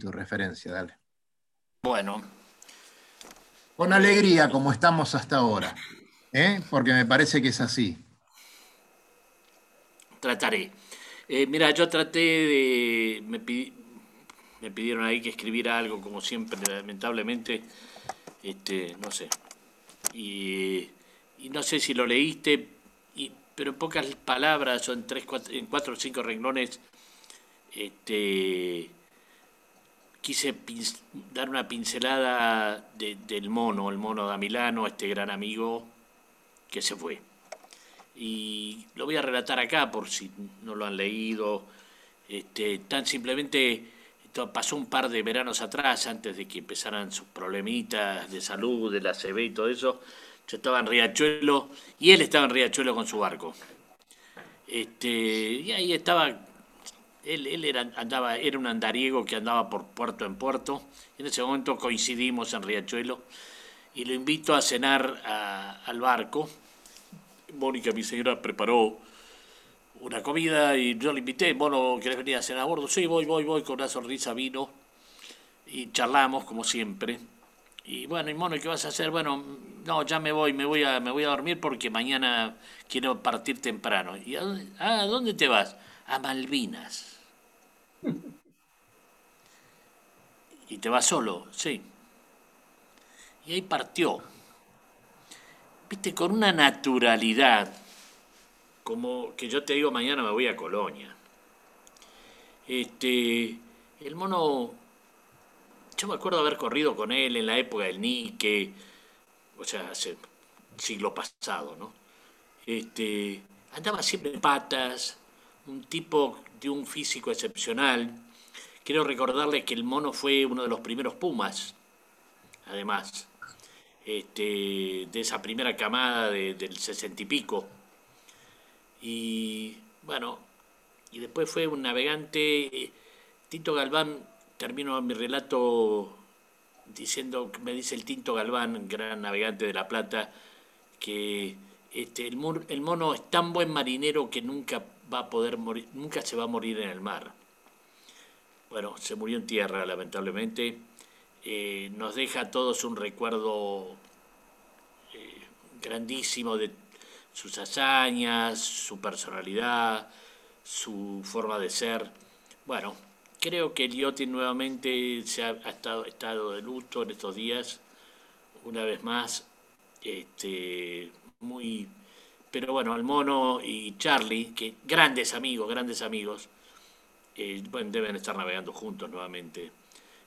tu referencia, dale. Bueno. Con alegría, como estamos hasta ahora, ¿eh? porque me parece que es así. Trataré. Eh, mira, yo traté de. Me, me, pidieron ahí que escribiera algo, como siempre, lamentablemente. Este, no sé. Y y no sé si lo leíste, pero en pocas palabras o en, tres, cuatro, en cuatro o cinco renglones, este, quise dar una pincelada del mono, el mono de Milano, este gran amigo que se fue. Y lo voy a relatar acá por si no lo han leído. Este, tan simplemente pasó un par de veranos atrás, antes de que empezaran sus problemitas de salud, de la CB y todo eso yo estaba en Riachuelo y él estaba en Riachuelo con su barco. Este, y ahí estaba, él, él era, andaba, era un andariego que andaba por puerto en puerto. En ese momento coincidimos en Riachuelo y lo invito a cenar al barco. Mónica, mi señora, preparó una comida y yo le invité, vos no querés venir a cenar a bordo, sí, voy, voy, voy, con una sonrisa vino y charlamos como siempre. Y bueno, y mono, ¿qué vas a hacer? Bueno, no, ya me voy, me voy a, me voy a dormir porque mañana quiero partir temprano. ¿Y a dónde, ah, ¿dónde te vas? A Malvinas. ¿Y te vas solo? Sí. Y ahí partió. Viste, con una naturalidad, como que yo te digo, mañana me voy a Colonia. Este, el mono yo me acuerdo haber corrido con él en la época del Nike, o sea, hace siglo pasado, ¿no? Este, andaba siempre en patas, un tipo de un físico excepcional. Quiero recordarle que el mono fue uno de los primeros Pumas, además, este, de esa primera camada del sesenta y pico. Y bueno, y después fue un navegante, Tito Galván termino mi relato diciendo, me dice el Tinto Galván, gran navegante de La Plata, que este, el, mono es tan buen marinero que nunca va a poder morir, nunca se va a morir en el mar. Bueno, se murió en tierra, lamentablemente. Eh, nos deja a todos un recuerdo eh, grandísimo de sus hazañas, su personalidad, su forma de ser. Bueno, Creo que el nuevamente se ha, estado, estado de luto en estos días, una vez más, este, muy, pero bueno, el mono y Charlie, que grandes amigos, grandes amigos, eh, deben estar navegando juntos nuevamente.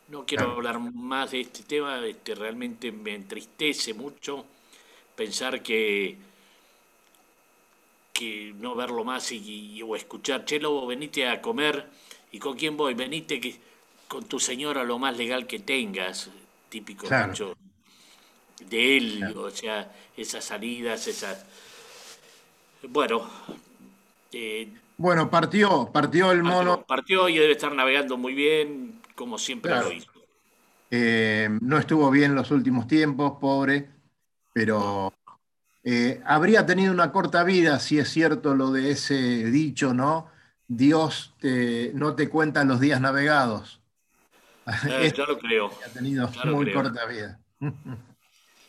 No quiero hablar más de este tema, este, realmente me entristece mucho pensar que, que no verlo más y, o escuchar, Chelo, venite a comer ¿Y con quién voy? Venite que, con tu señora lo más legal que tengas, típico de él, o sea, esas salidas, esas... Bueno. Eh, bueno, partió, partió el mono. Partió y debe estar navegando muy bien, como siempre lo hizo. Eh, no estuvo bien los últimos tiempos, pobre, pero eh, habría tenido una corta vida, si es cierto lo de ese dicho, ¿no? Dios no te cuenta los días navegados. Eh, ya lo creo. Ha tenido muy corta vida.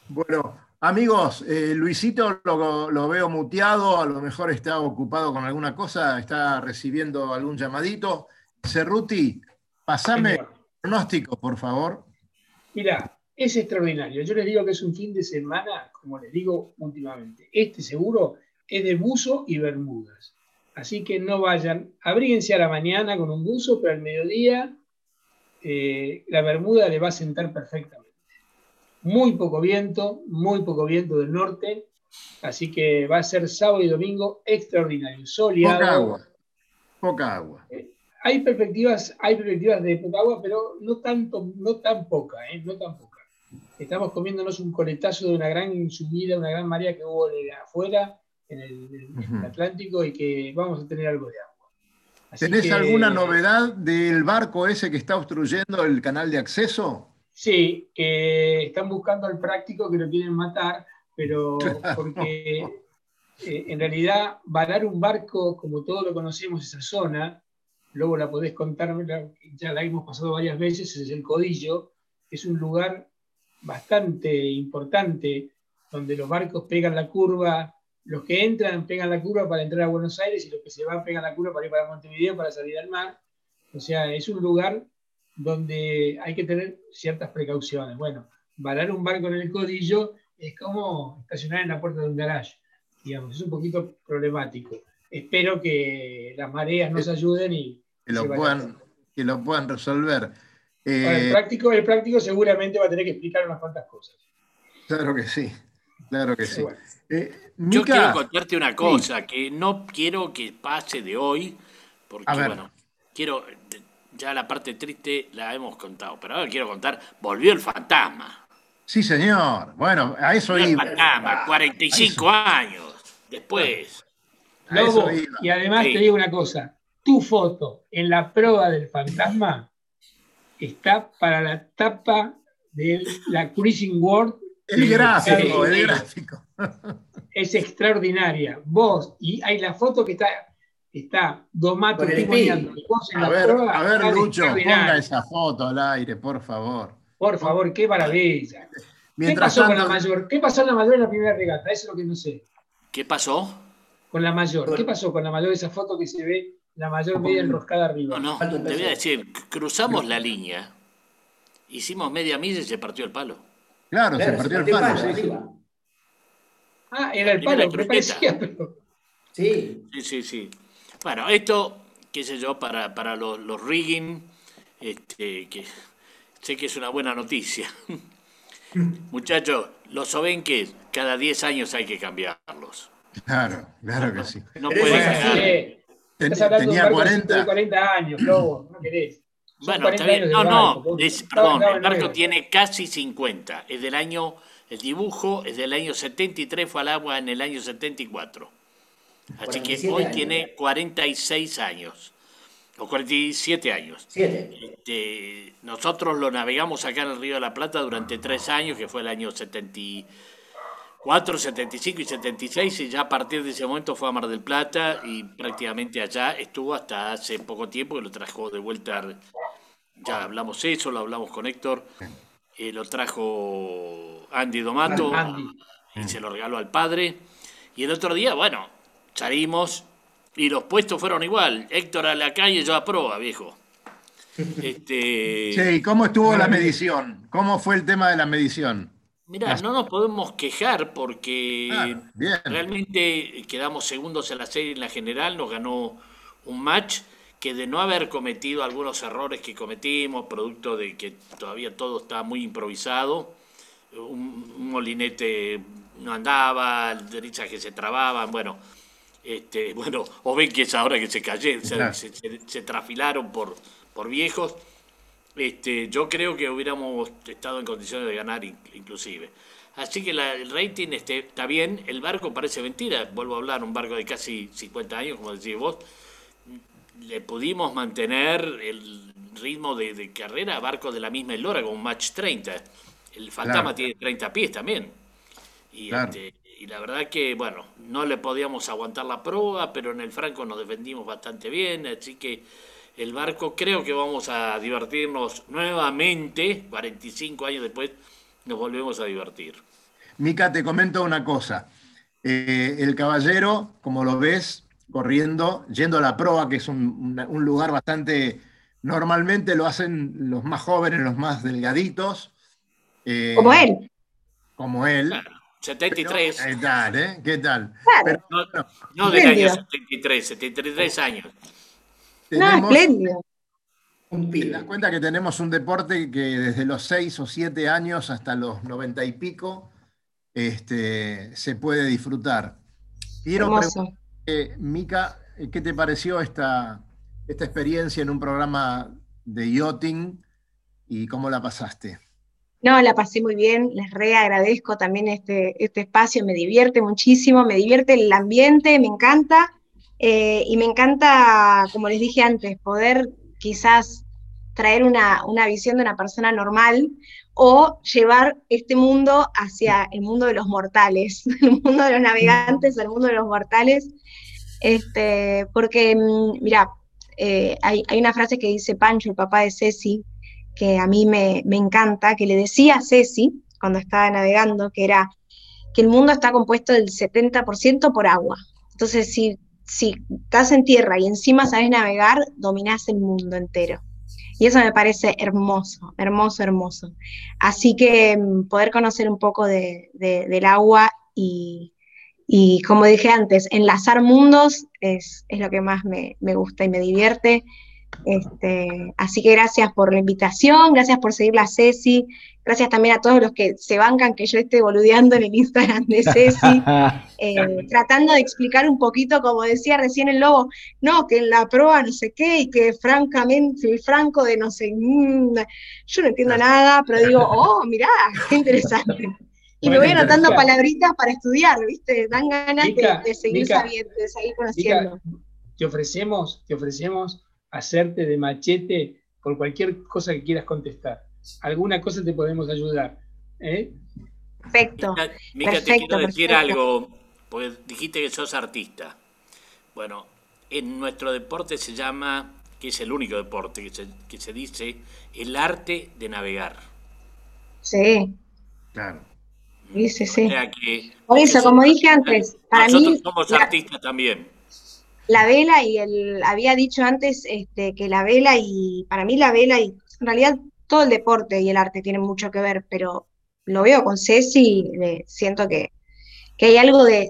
Bueno, amigos, eh, Luisito lo, veo muteado, a lo mejor está ocupado con alguna cosa, está recibiendo algún llamadito. Cerruti, pasame el pronóstico, por favor. Mira, es extraordinario. Yo les digo que es un fin de semana, como les digo últimamente. Este seguro es de buzo y bermudas. Así que no vayan, abríguense a la mañana con un buzo, pero al mediodía eh, la bermuda le va a sentar perfectamente. Muy poco viento, muy poco viento del norte, así que va a ser sábado y domingo extraordinario, soleado. Poca agua, poca agua. Eh, hay perspectivas, hay perspectivas de poca agua, pero no tanto, no tan poca, eh, no tan poca. Estamos comiéndonos un coletazo de una gran subida, una gran marea que hubo de afuera en el, Atlántico y que vamos a tener algo de agua. ¿Tenés alguna novedad del barco ese que está obstruyendo el canal de acceso? Sí, que están buscando al práctico que lo quieren matar, pero porque eh, en realidad varar un barco, como todos lo conocemos, esa zona, luego la podés contar, ya la hemos pasado varias veces, es el Codillo, es un lugar bastante importante donde los barcos pegan la curva los que entran pegan la curva para entrar a Buenos Aires y los que se van pegan la curva para ir para Montevideo para salir al mar. O sea, es un lugar donde hay que tener ciertas precauciones. Bueno, varar un barco en el codillo es como estacionar en la puerta de un garage. Digamos, es un poquito problemático. Espero que las mareas nos ayuden y que lo, puedan, que lo puedan resolver. el, eh, práctico, el práctico seguramente va a tener que explicar unas cuantas cosas. Claro que sí, claro que sí. Eh, Yo quiero contarte una cosa, que no quiero que pase de hoy, porque bueno, quiero, ya la parte triste la hemos contado, pero ahora quiero contar, volvió el fantasma. Sí, señor. Bueno, a eso iba. El fantasma, 45 años después. y además te digo una cosa, tu foto en la prueba del fantasma está para la tapa de la Cruising World el gráfico, el gráfico. Es extraordinaria. Vos, y hay la foto que está, está Domato a ver, a ver, Lucho, ponga esa foto al aire, por favor. Por favor, qué maravilla. ¿Qué pasó con la mayor? ¿Qué pasó en la mayor en la primera regata? Eso es lo que no sé. ¿Qué pasó? Con la mayor. ¿Qué pasó con la mayor? Esa foto que se ve, la mayor media enroscada arriba. No, no, te voy a decir, cruzamos la línea, hicimos media milla y se partió el palo. Claro, se perdió el palo, sí. Ah, era el palo, me parecía, Sí. Sí, sí, sí. Bueno, esto, qué sé yo, para, para los, los rigging, este, que sé que es una buena noticia. Muchachos, los que cada 10 años hay que cambiarlos. Claro, claro que sí. No puede Tenía 40. 40 años, Lobo, no querés. Bueno, está bien. No, no, perdón, el barco tiene casi 50. Es del año, el dibujo es del año 73, fue al agua en el año 74. Así que hoy tiene 46 años, o 47 años. Este, nosotros lo navegamos acá en el Río de la Plata durante tres años, que fue el año 74, 75 y 76, y ya a partir de ese momento fue a Mar del Plata y prácticamente allá estuvo hasta hace poco tiempo que lo trajo de vuelta ya hablamos eso, lo hablamos con Héctor, eh, lo trajo Andy Domato y se lo regaló al padre. Y el otro día, bueno, salimos y los puestos fueron igual. Héctor a la calle, yo a proa, viejo. Este... Sí, ¿cómo estuvo la medición? ¿Cómo fue el tema de la medición? Mira, no nos podemos quejar porque realmente quedamos segundos en la serie en la general, nos ganó un match que de no haber cometido algunos errores que cometimos, producto de que todavía todo está muy improvisado, un, molinete no andaba, derechas que se trababan, bueno, este, bueno, o ven que es ahora que se cayeron, se, trafilaron por, por viejos. Este, yo creo que hubiéramos estado en condiciones de ganar inclusive. Así que el rating este, está bien, el barco parece mentira, vuelvo a hablar, un barco de casi 50 años, como decís vos, le pudimos mantener el ritmo de, carrera a barcos de la misma elora con un match 30. El Fantasma tiene 30 pies también. Este, y, la verdad que, bueno, no le podíamos aguantar la prueba, pero en el Franco nos defendimos bastante bien, así que el barco creo que vamos a divertirnos nuevamente, 45 años después nos volvemos a divertir. Mica, te comento una cosa. Eh, el caballero, como lo ves, corriendo, yendo a la proa, que es un, lugar bastante, normalmente lo hacen los más jóvenes, los más delgaditos. Eh, como él. Como él. 73. ¿Qué tal, eh? ¿Qué tal? no, no, del año 73, 73 años. no, espléndido. Te das cuenta que tenemos un deporte que desde los 6 o 7 años hasta los 90 y pico este, se puede disfrutar. Quiero preguntar, Mica, ¿qué te pareció esta, esta experiencia en un programa de yachting y cómo la pasaste? No, la pasé muy bien, les re agradezco también este, este espacio, me divierte muchísimo, me divierte el ambiente, me encanta, eh, y me encanta, como les dije antes, poder quizás traer una, visión de una persona normal o llevar este mundo hacia el mundo de los mortales, el mundo de los navegantes, el mundo de los mortales, este, porque, mm, mira, eh, hay, una frase que dice Pancho, el papá de Ceci, que a mí me, me encanta, que le decía a Ceci cuando estaba navegando, que era que el mundo está compuesto del 70% por agua. Entonces, si si estás en tierra y encima sabes navegar, dominás el mundo entero. Y eso me parece hermoso, hermoso, hermoso. Así que mm, poder conocer un poco de, del agua y, y, como dije antes, enlazar mundos es, es lo que más me, me, gusta y me divierte. Este, así que gracias por la invitación, gracias por seguir la Ceci, Gracias también a todos los que se bancan que yo esté boludeando en el Instagram de Ceci, eh, tratando de explicar un poquito, como decía recién el lobo, no, que en la prueba no sé qué, y que francamente, el franco de no sé, mm, yo no entiendo nada, pero digo, oh, mirá, qué interesante. Y me voy anotando palabritas para estudiar, ¿viste? Dan ganas de, seguir sabiendo, de seguir conociendo. te ofrecemos, te ofrecemos hacerte de machete por cualquier cosa que quieras contestar alguna cosa te podemos ayudar. ¿eh? Perfecto. Mica, te quiero decir algo, pues dijiste que sos artista. Bueno, en nuestro deporte se llama, que es el único deporte que se, que se dice, el arte de navegar. Sí. Claro. Sí, sí, sí. Por eso, como dije antes, para mí... somos artistas también. La vela y el... Había dicho antes este, que la vela y... Para mí la vela y... En realidad todo el deporte y el arte tienen mucho que ver, pero lo veo con Ceci, y siento que, hay algo del,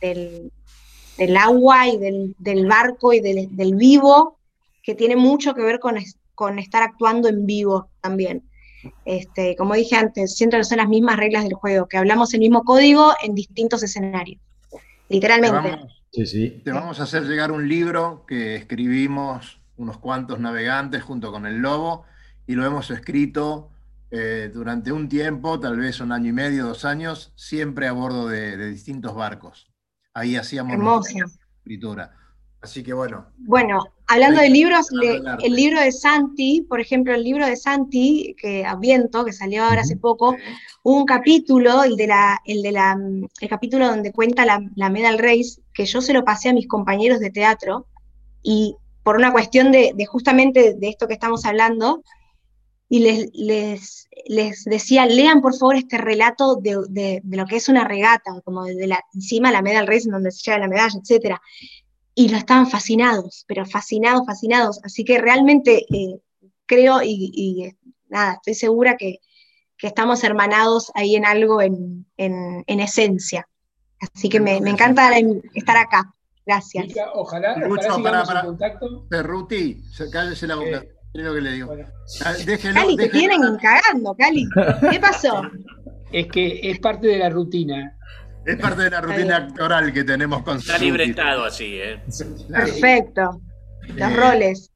del, agua y del, barco y del, vivo que tiene mucho que ver con, con estar actuando en vivo también. Este, como dije antes, siento que son las mismas reglas del juego, que hablamos el mismo código en distintos escenarios, literalmente. Sí, sí. te vamos a hacer llegar un libro que escribimos unos cuantos navegantes junto con el Lobo, y lo hemos escrito eh, durante un tiempo, tal vez un año y medio, dos años, siempre a bordo de, distintos barcos. Ahí hacíamos la escritura. Así que bueno. Bueno, hablando de libros, el libro de Santi, por ejemplo, el libro de Santi, que Viento, que salió ahora hace poco, un capítulo, el de la, el de la, el capítulo donde cuenta la, la Medal Race, que yo se lo pasé a mis compañeros de teatro, y por una cuestión de, de justamente de esto que estamos hablando, y les, les, decía, lean por favor este relato de, lo que es una regata, como de la, encima la medalla del donde se lleva la medalla, etc. Y lo estaban fascinados, pero fascinados, fascinados. Así que realmente eh, creo y, nada, estoy segura que, estamos hermanados ahí en algo en, esencia. Así que me, encanta estar acá. Gracias. ojalá, ojalá para, para, en contacto. Perruti, cállese la boca. Eh, lo que le digo. Ah, Cali, te tienen cagando, Cali. ¿Qué pasó? Es que es parte de la rutina. Es parte de la rutina actoral que tenemos con Está libretado así, ¿eh? Perfecto. Los roles.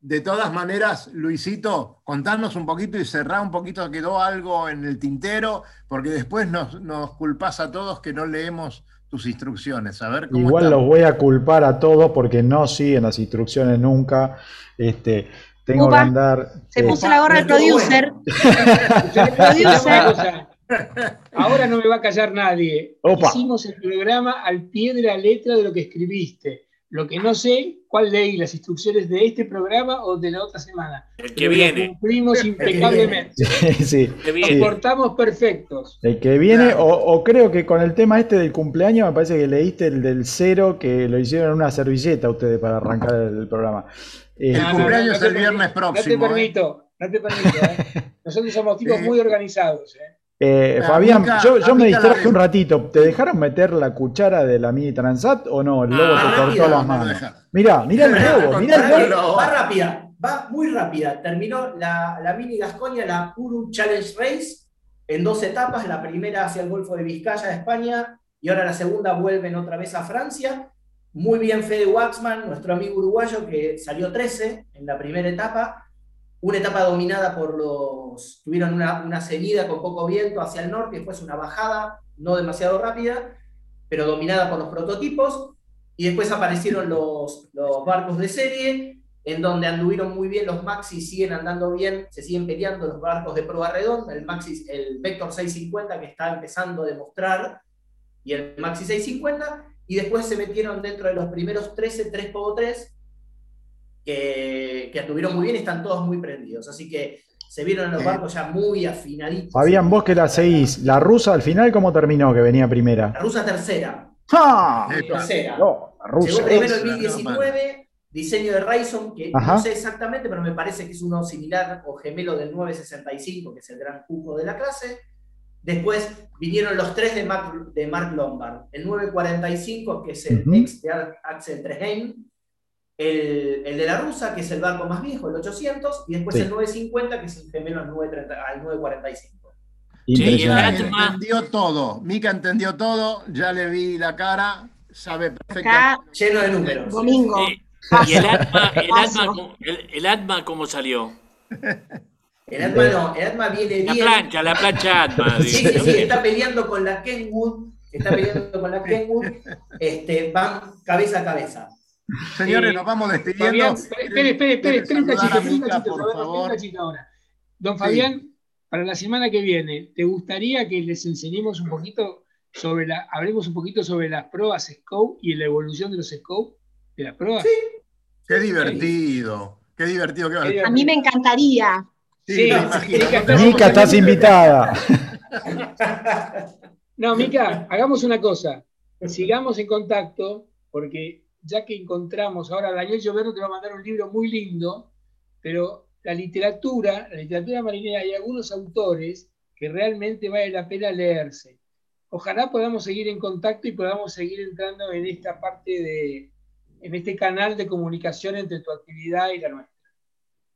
De todas maneras, Luisito, contanos un poquito y cerrá un poquito, quedó algo en el tintero, porque después nos, nos culpás a todos que no leemos tus instrucciones. A ver cómo Igual los voy a culpar a todos porque no siguen las instrucciones nunca. Este, tengo que andar. Se eh, puso la gorra del producer. Ahora no me va a callar nadie. Hicimos el programa al pie de la letra de lo que escribiste. Lo que no sé, cuál leí las instrucciones de este programa o de la otra semana. El que viene. cumplimos impecablemente. Sí, Nos portamos perfectos. El que viene, o, creo que con el tema este del cumpleaños, me parece que leíste el del cero, que lo hicieron en una servilleta ustedes para arrancar el, programa. el eh, cumpleaños es el viernes próximo. No te ¿eh? permito, no te permito. ¿eh? Nosotros somos tipos muy organizados. ¿eh? Eh, ah, Fabián, yo, me distraje un ratito. ¿Te dejaron meter la cuchara de la mini Transat o no? El lobo te cortó las manos. Mirá, mirá el lobo, mirá el lobo. Va rápida, va muy rápida. Terminó la, la mini Gasconia, la Puru Challenge Race, en dos etapas. La primera hacia el Golfo de Vizcaya, España, y ahora la segunda vuelven otra vez a Francia. Muy bien Fede Waxman, nuestro amigo uruguayo, que salió 13 en la primera etapa una etapa dominada por los, tuvieron una, una seguida con poco viento hacia el norte, después una bajada no demasiado rápida, pero dominada por los prototipos, y después aparecieron los, los barcos de serie, en donde anduvieron muy bien los Maxi, siguen andando bien, se siguen peleando los barcos de prueba redonda, el Maxi, el Vector 650 que está empezando a demostrar, y el Maxi 650, y después se metieron dentro de los primeros 13, 3x3, que, que anduvieron muy bien y están todos muy prendidos. Así que se vieron en los barcos ya muy afinaditos. Fabián, vos que la seguís, ¿la rusa al final cómo terminó que venía primera? La rusa tercera. ¡Ah! Tercera. No, la rusa. Llegó primero el 2019, diseño de Ryzen, que no sé exactamente, pero me parece que es uno similar o gemelo del 965, que es el gran cupo de la clase. Después vinieron los tres de Mark, de Mark Lombard. El 945, que es el ex de Axel Treheim, el, el, de la rusa, que es el barco más viejo, el 800, y después el 950, que es el gemelo al, 945. Mica entendió todo, Mica entendió todo, ya le vi la cara, sabe perfectamente. Lleno de números. Domingo. ¿Y el Atma, el, Atma, cómo salió? El Atma no, el Atma viene bien. La plancha, la plancha Atma. sí, sí, sí, está peleando con la Kenwood, está peleando con la Kenwood, este, van cabeza a cabeza. Señores, nos vamos despidiendo. Espere, espere, espere, espere un cachito, por favor. ahora. Don Fabián, para la semana que viene, ¿te gustaría que les enseñemos un poquito sobre la, hablemos un poquito sobre las pruebas Scope y la evolución de los Scope de las pruebas? Sí. Qué divertido, qué divertido. A mí me encantaría. Sí, Mica, estás invitada. No, Mica, hagamos una cosa. Sigamos en contacto porque ya que encontramos, ahora Daniel Lloverno te va a mandar un libro muy lindo, pero la literatura, la literatura marinera, hay algunos autores que realmente vale la pena leerse. Ojalá podamos seguir en contacto y podamos seguir entrando en esta parte de, en este canal de comunicación entre tu actividad y la nuestra.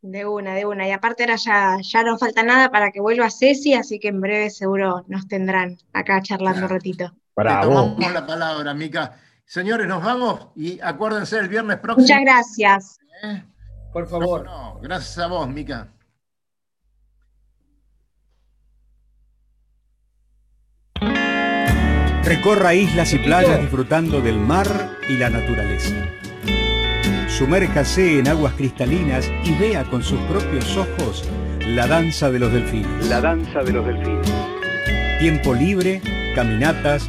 De una, de una. Y aparte ahora ya, ya no falta nada para que vuelva Ceci, así que en breve seguro nos tendrán acá charlando un ratito. Bravo. la palabra, Mica. Señores, nos vamos y acuérdense el viernes próximo. Muchas gracias. ¿Eh? Por favor. gracias a vos, Mica. Recorra islas y playas disfrutando del mar y la naturaleza. Sumérjase en aguas cristalinas y vea con sus propios ojos la danza de los delfines. La danza de los delfines. Tiempo libre, caminatas,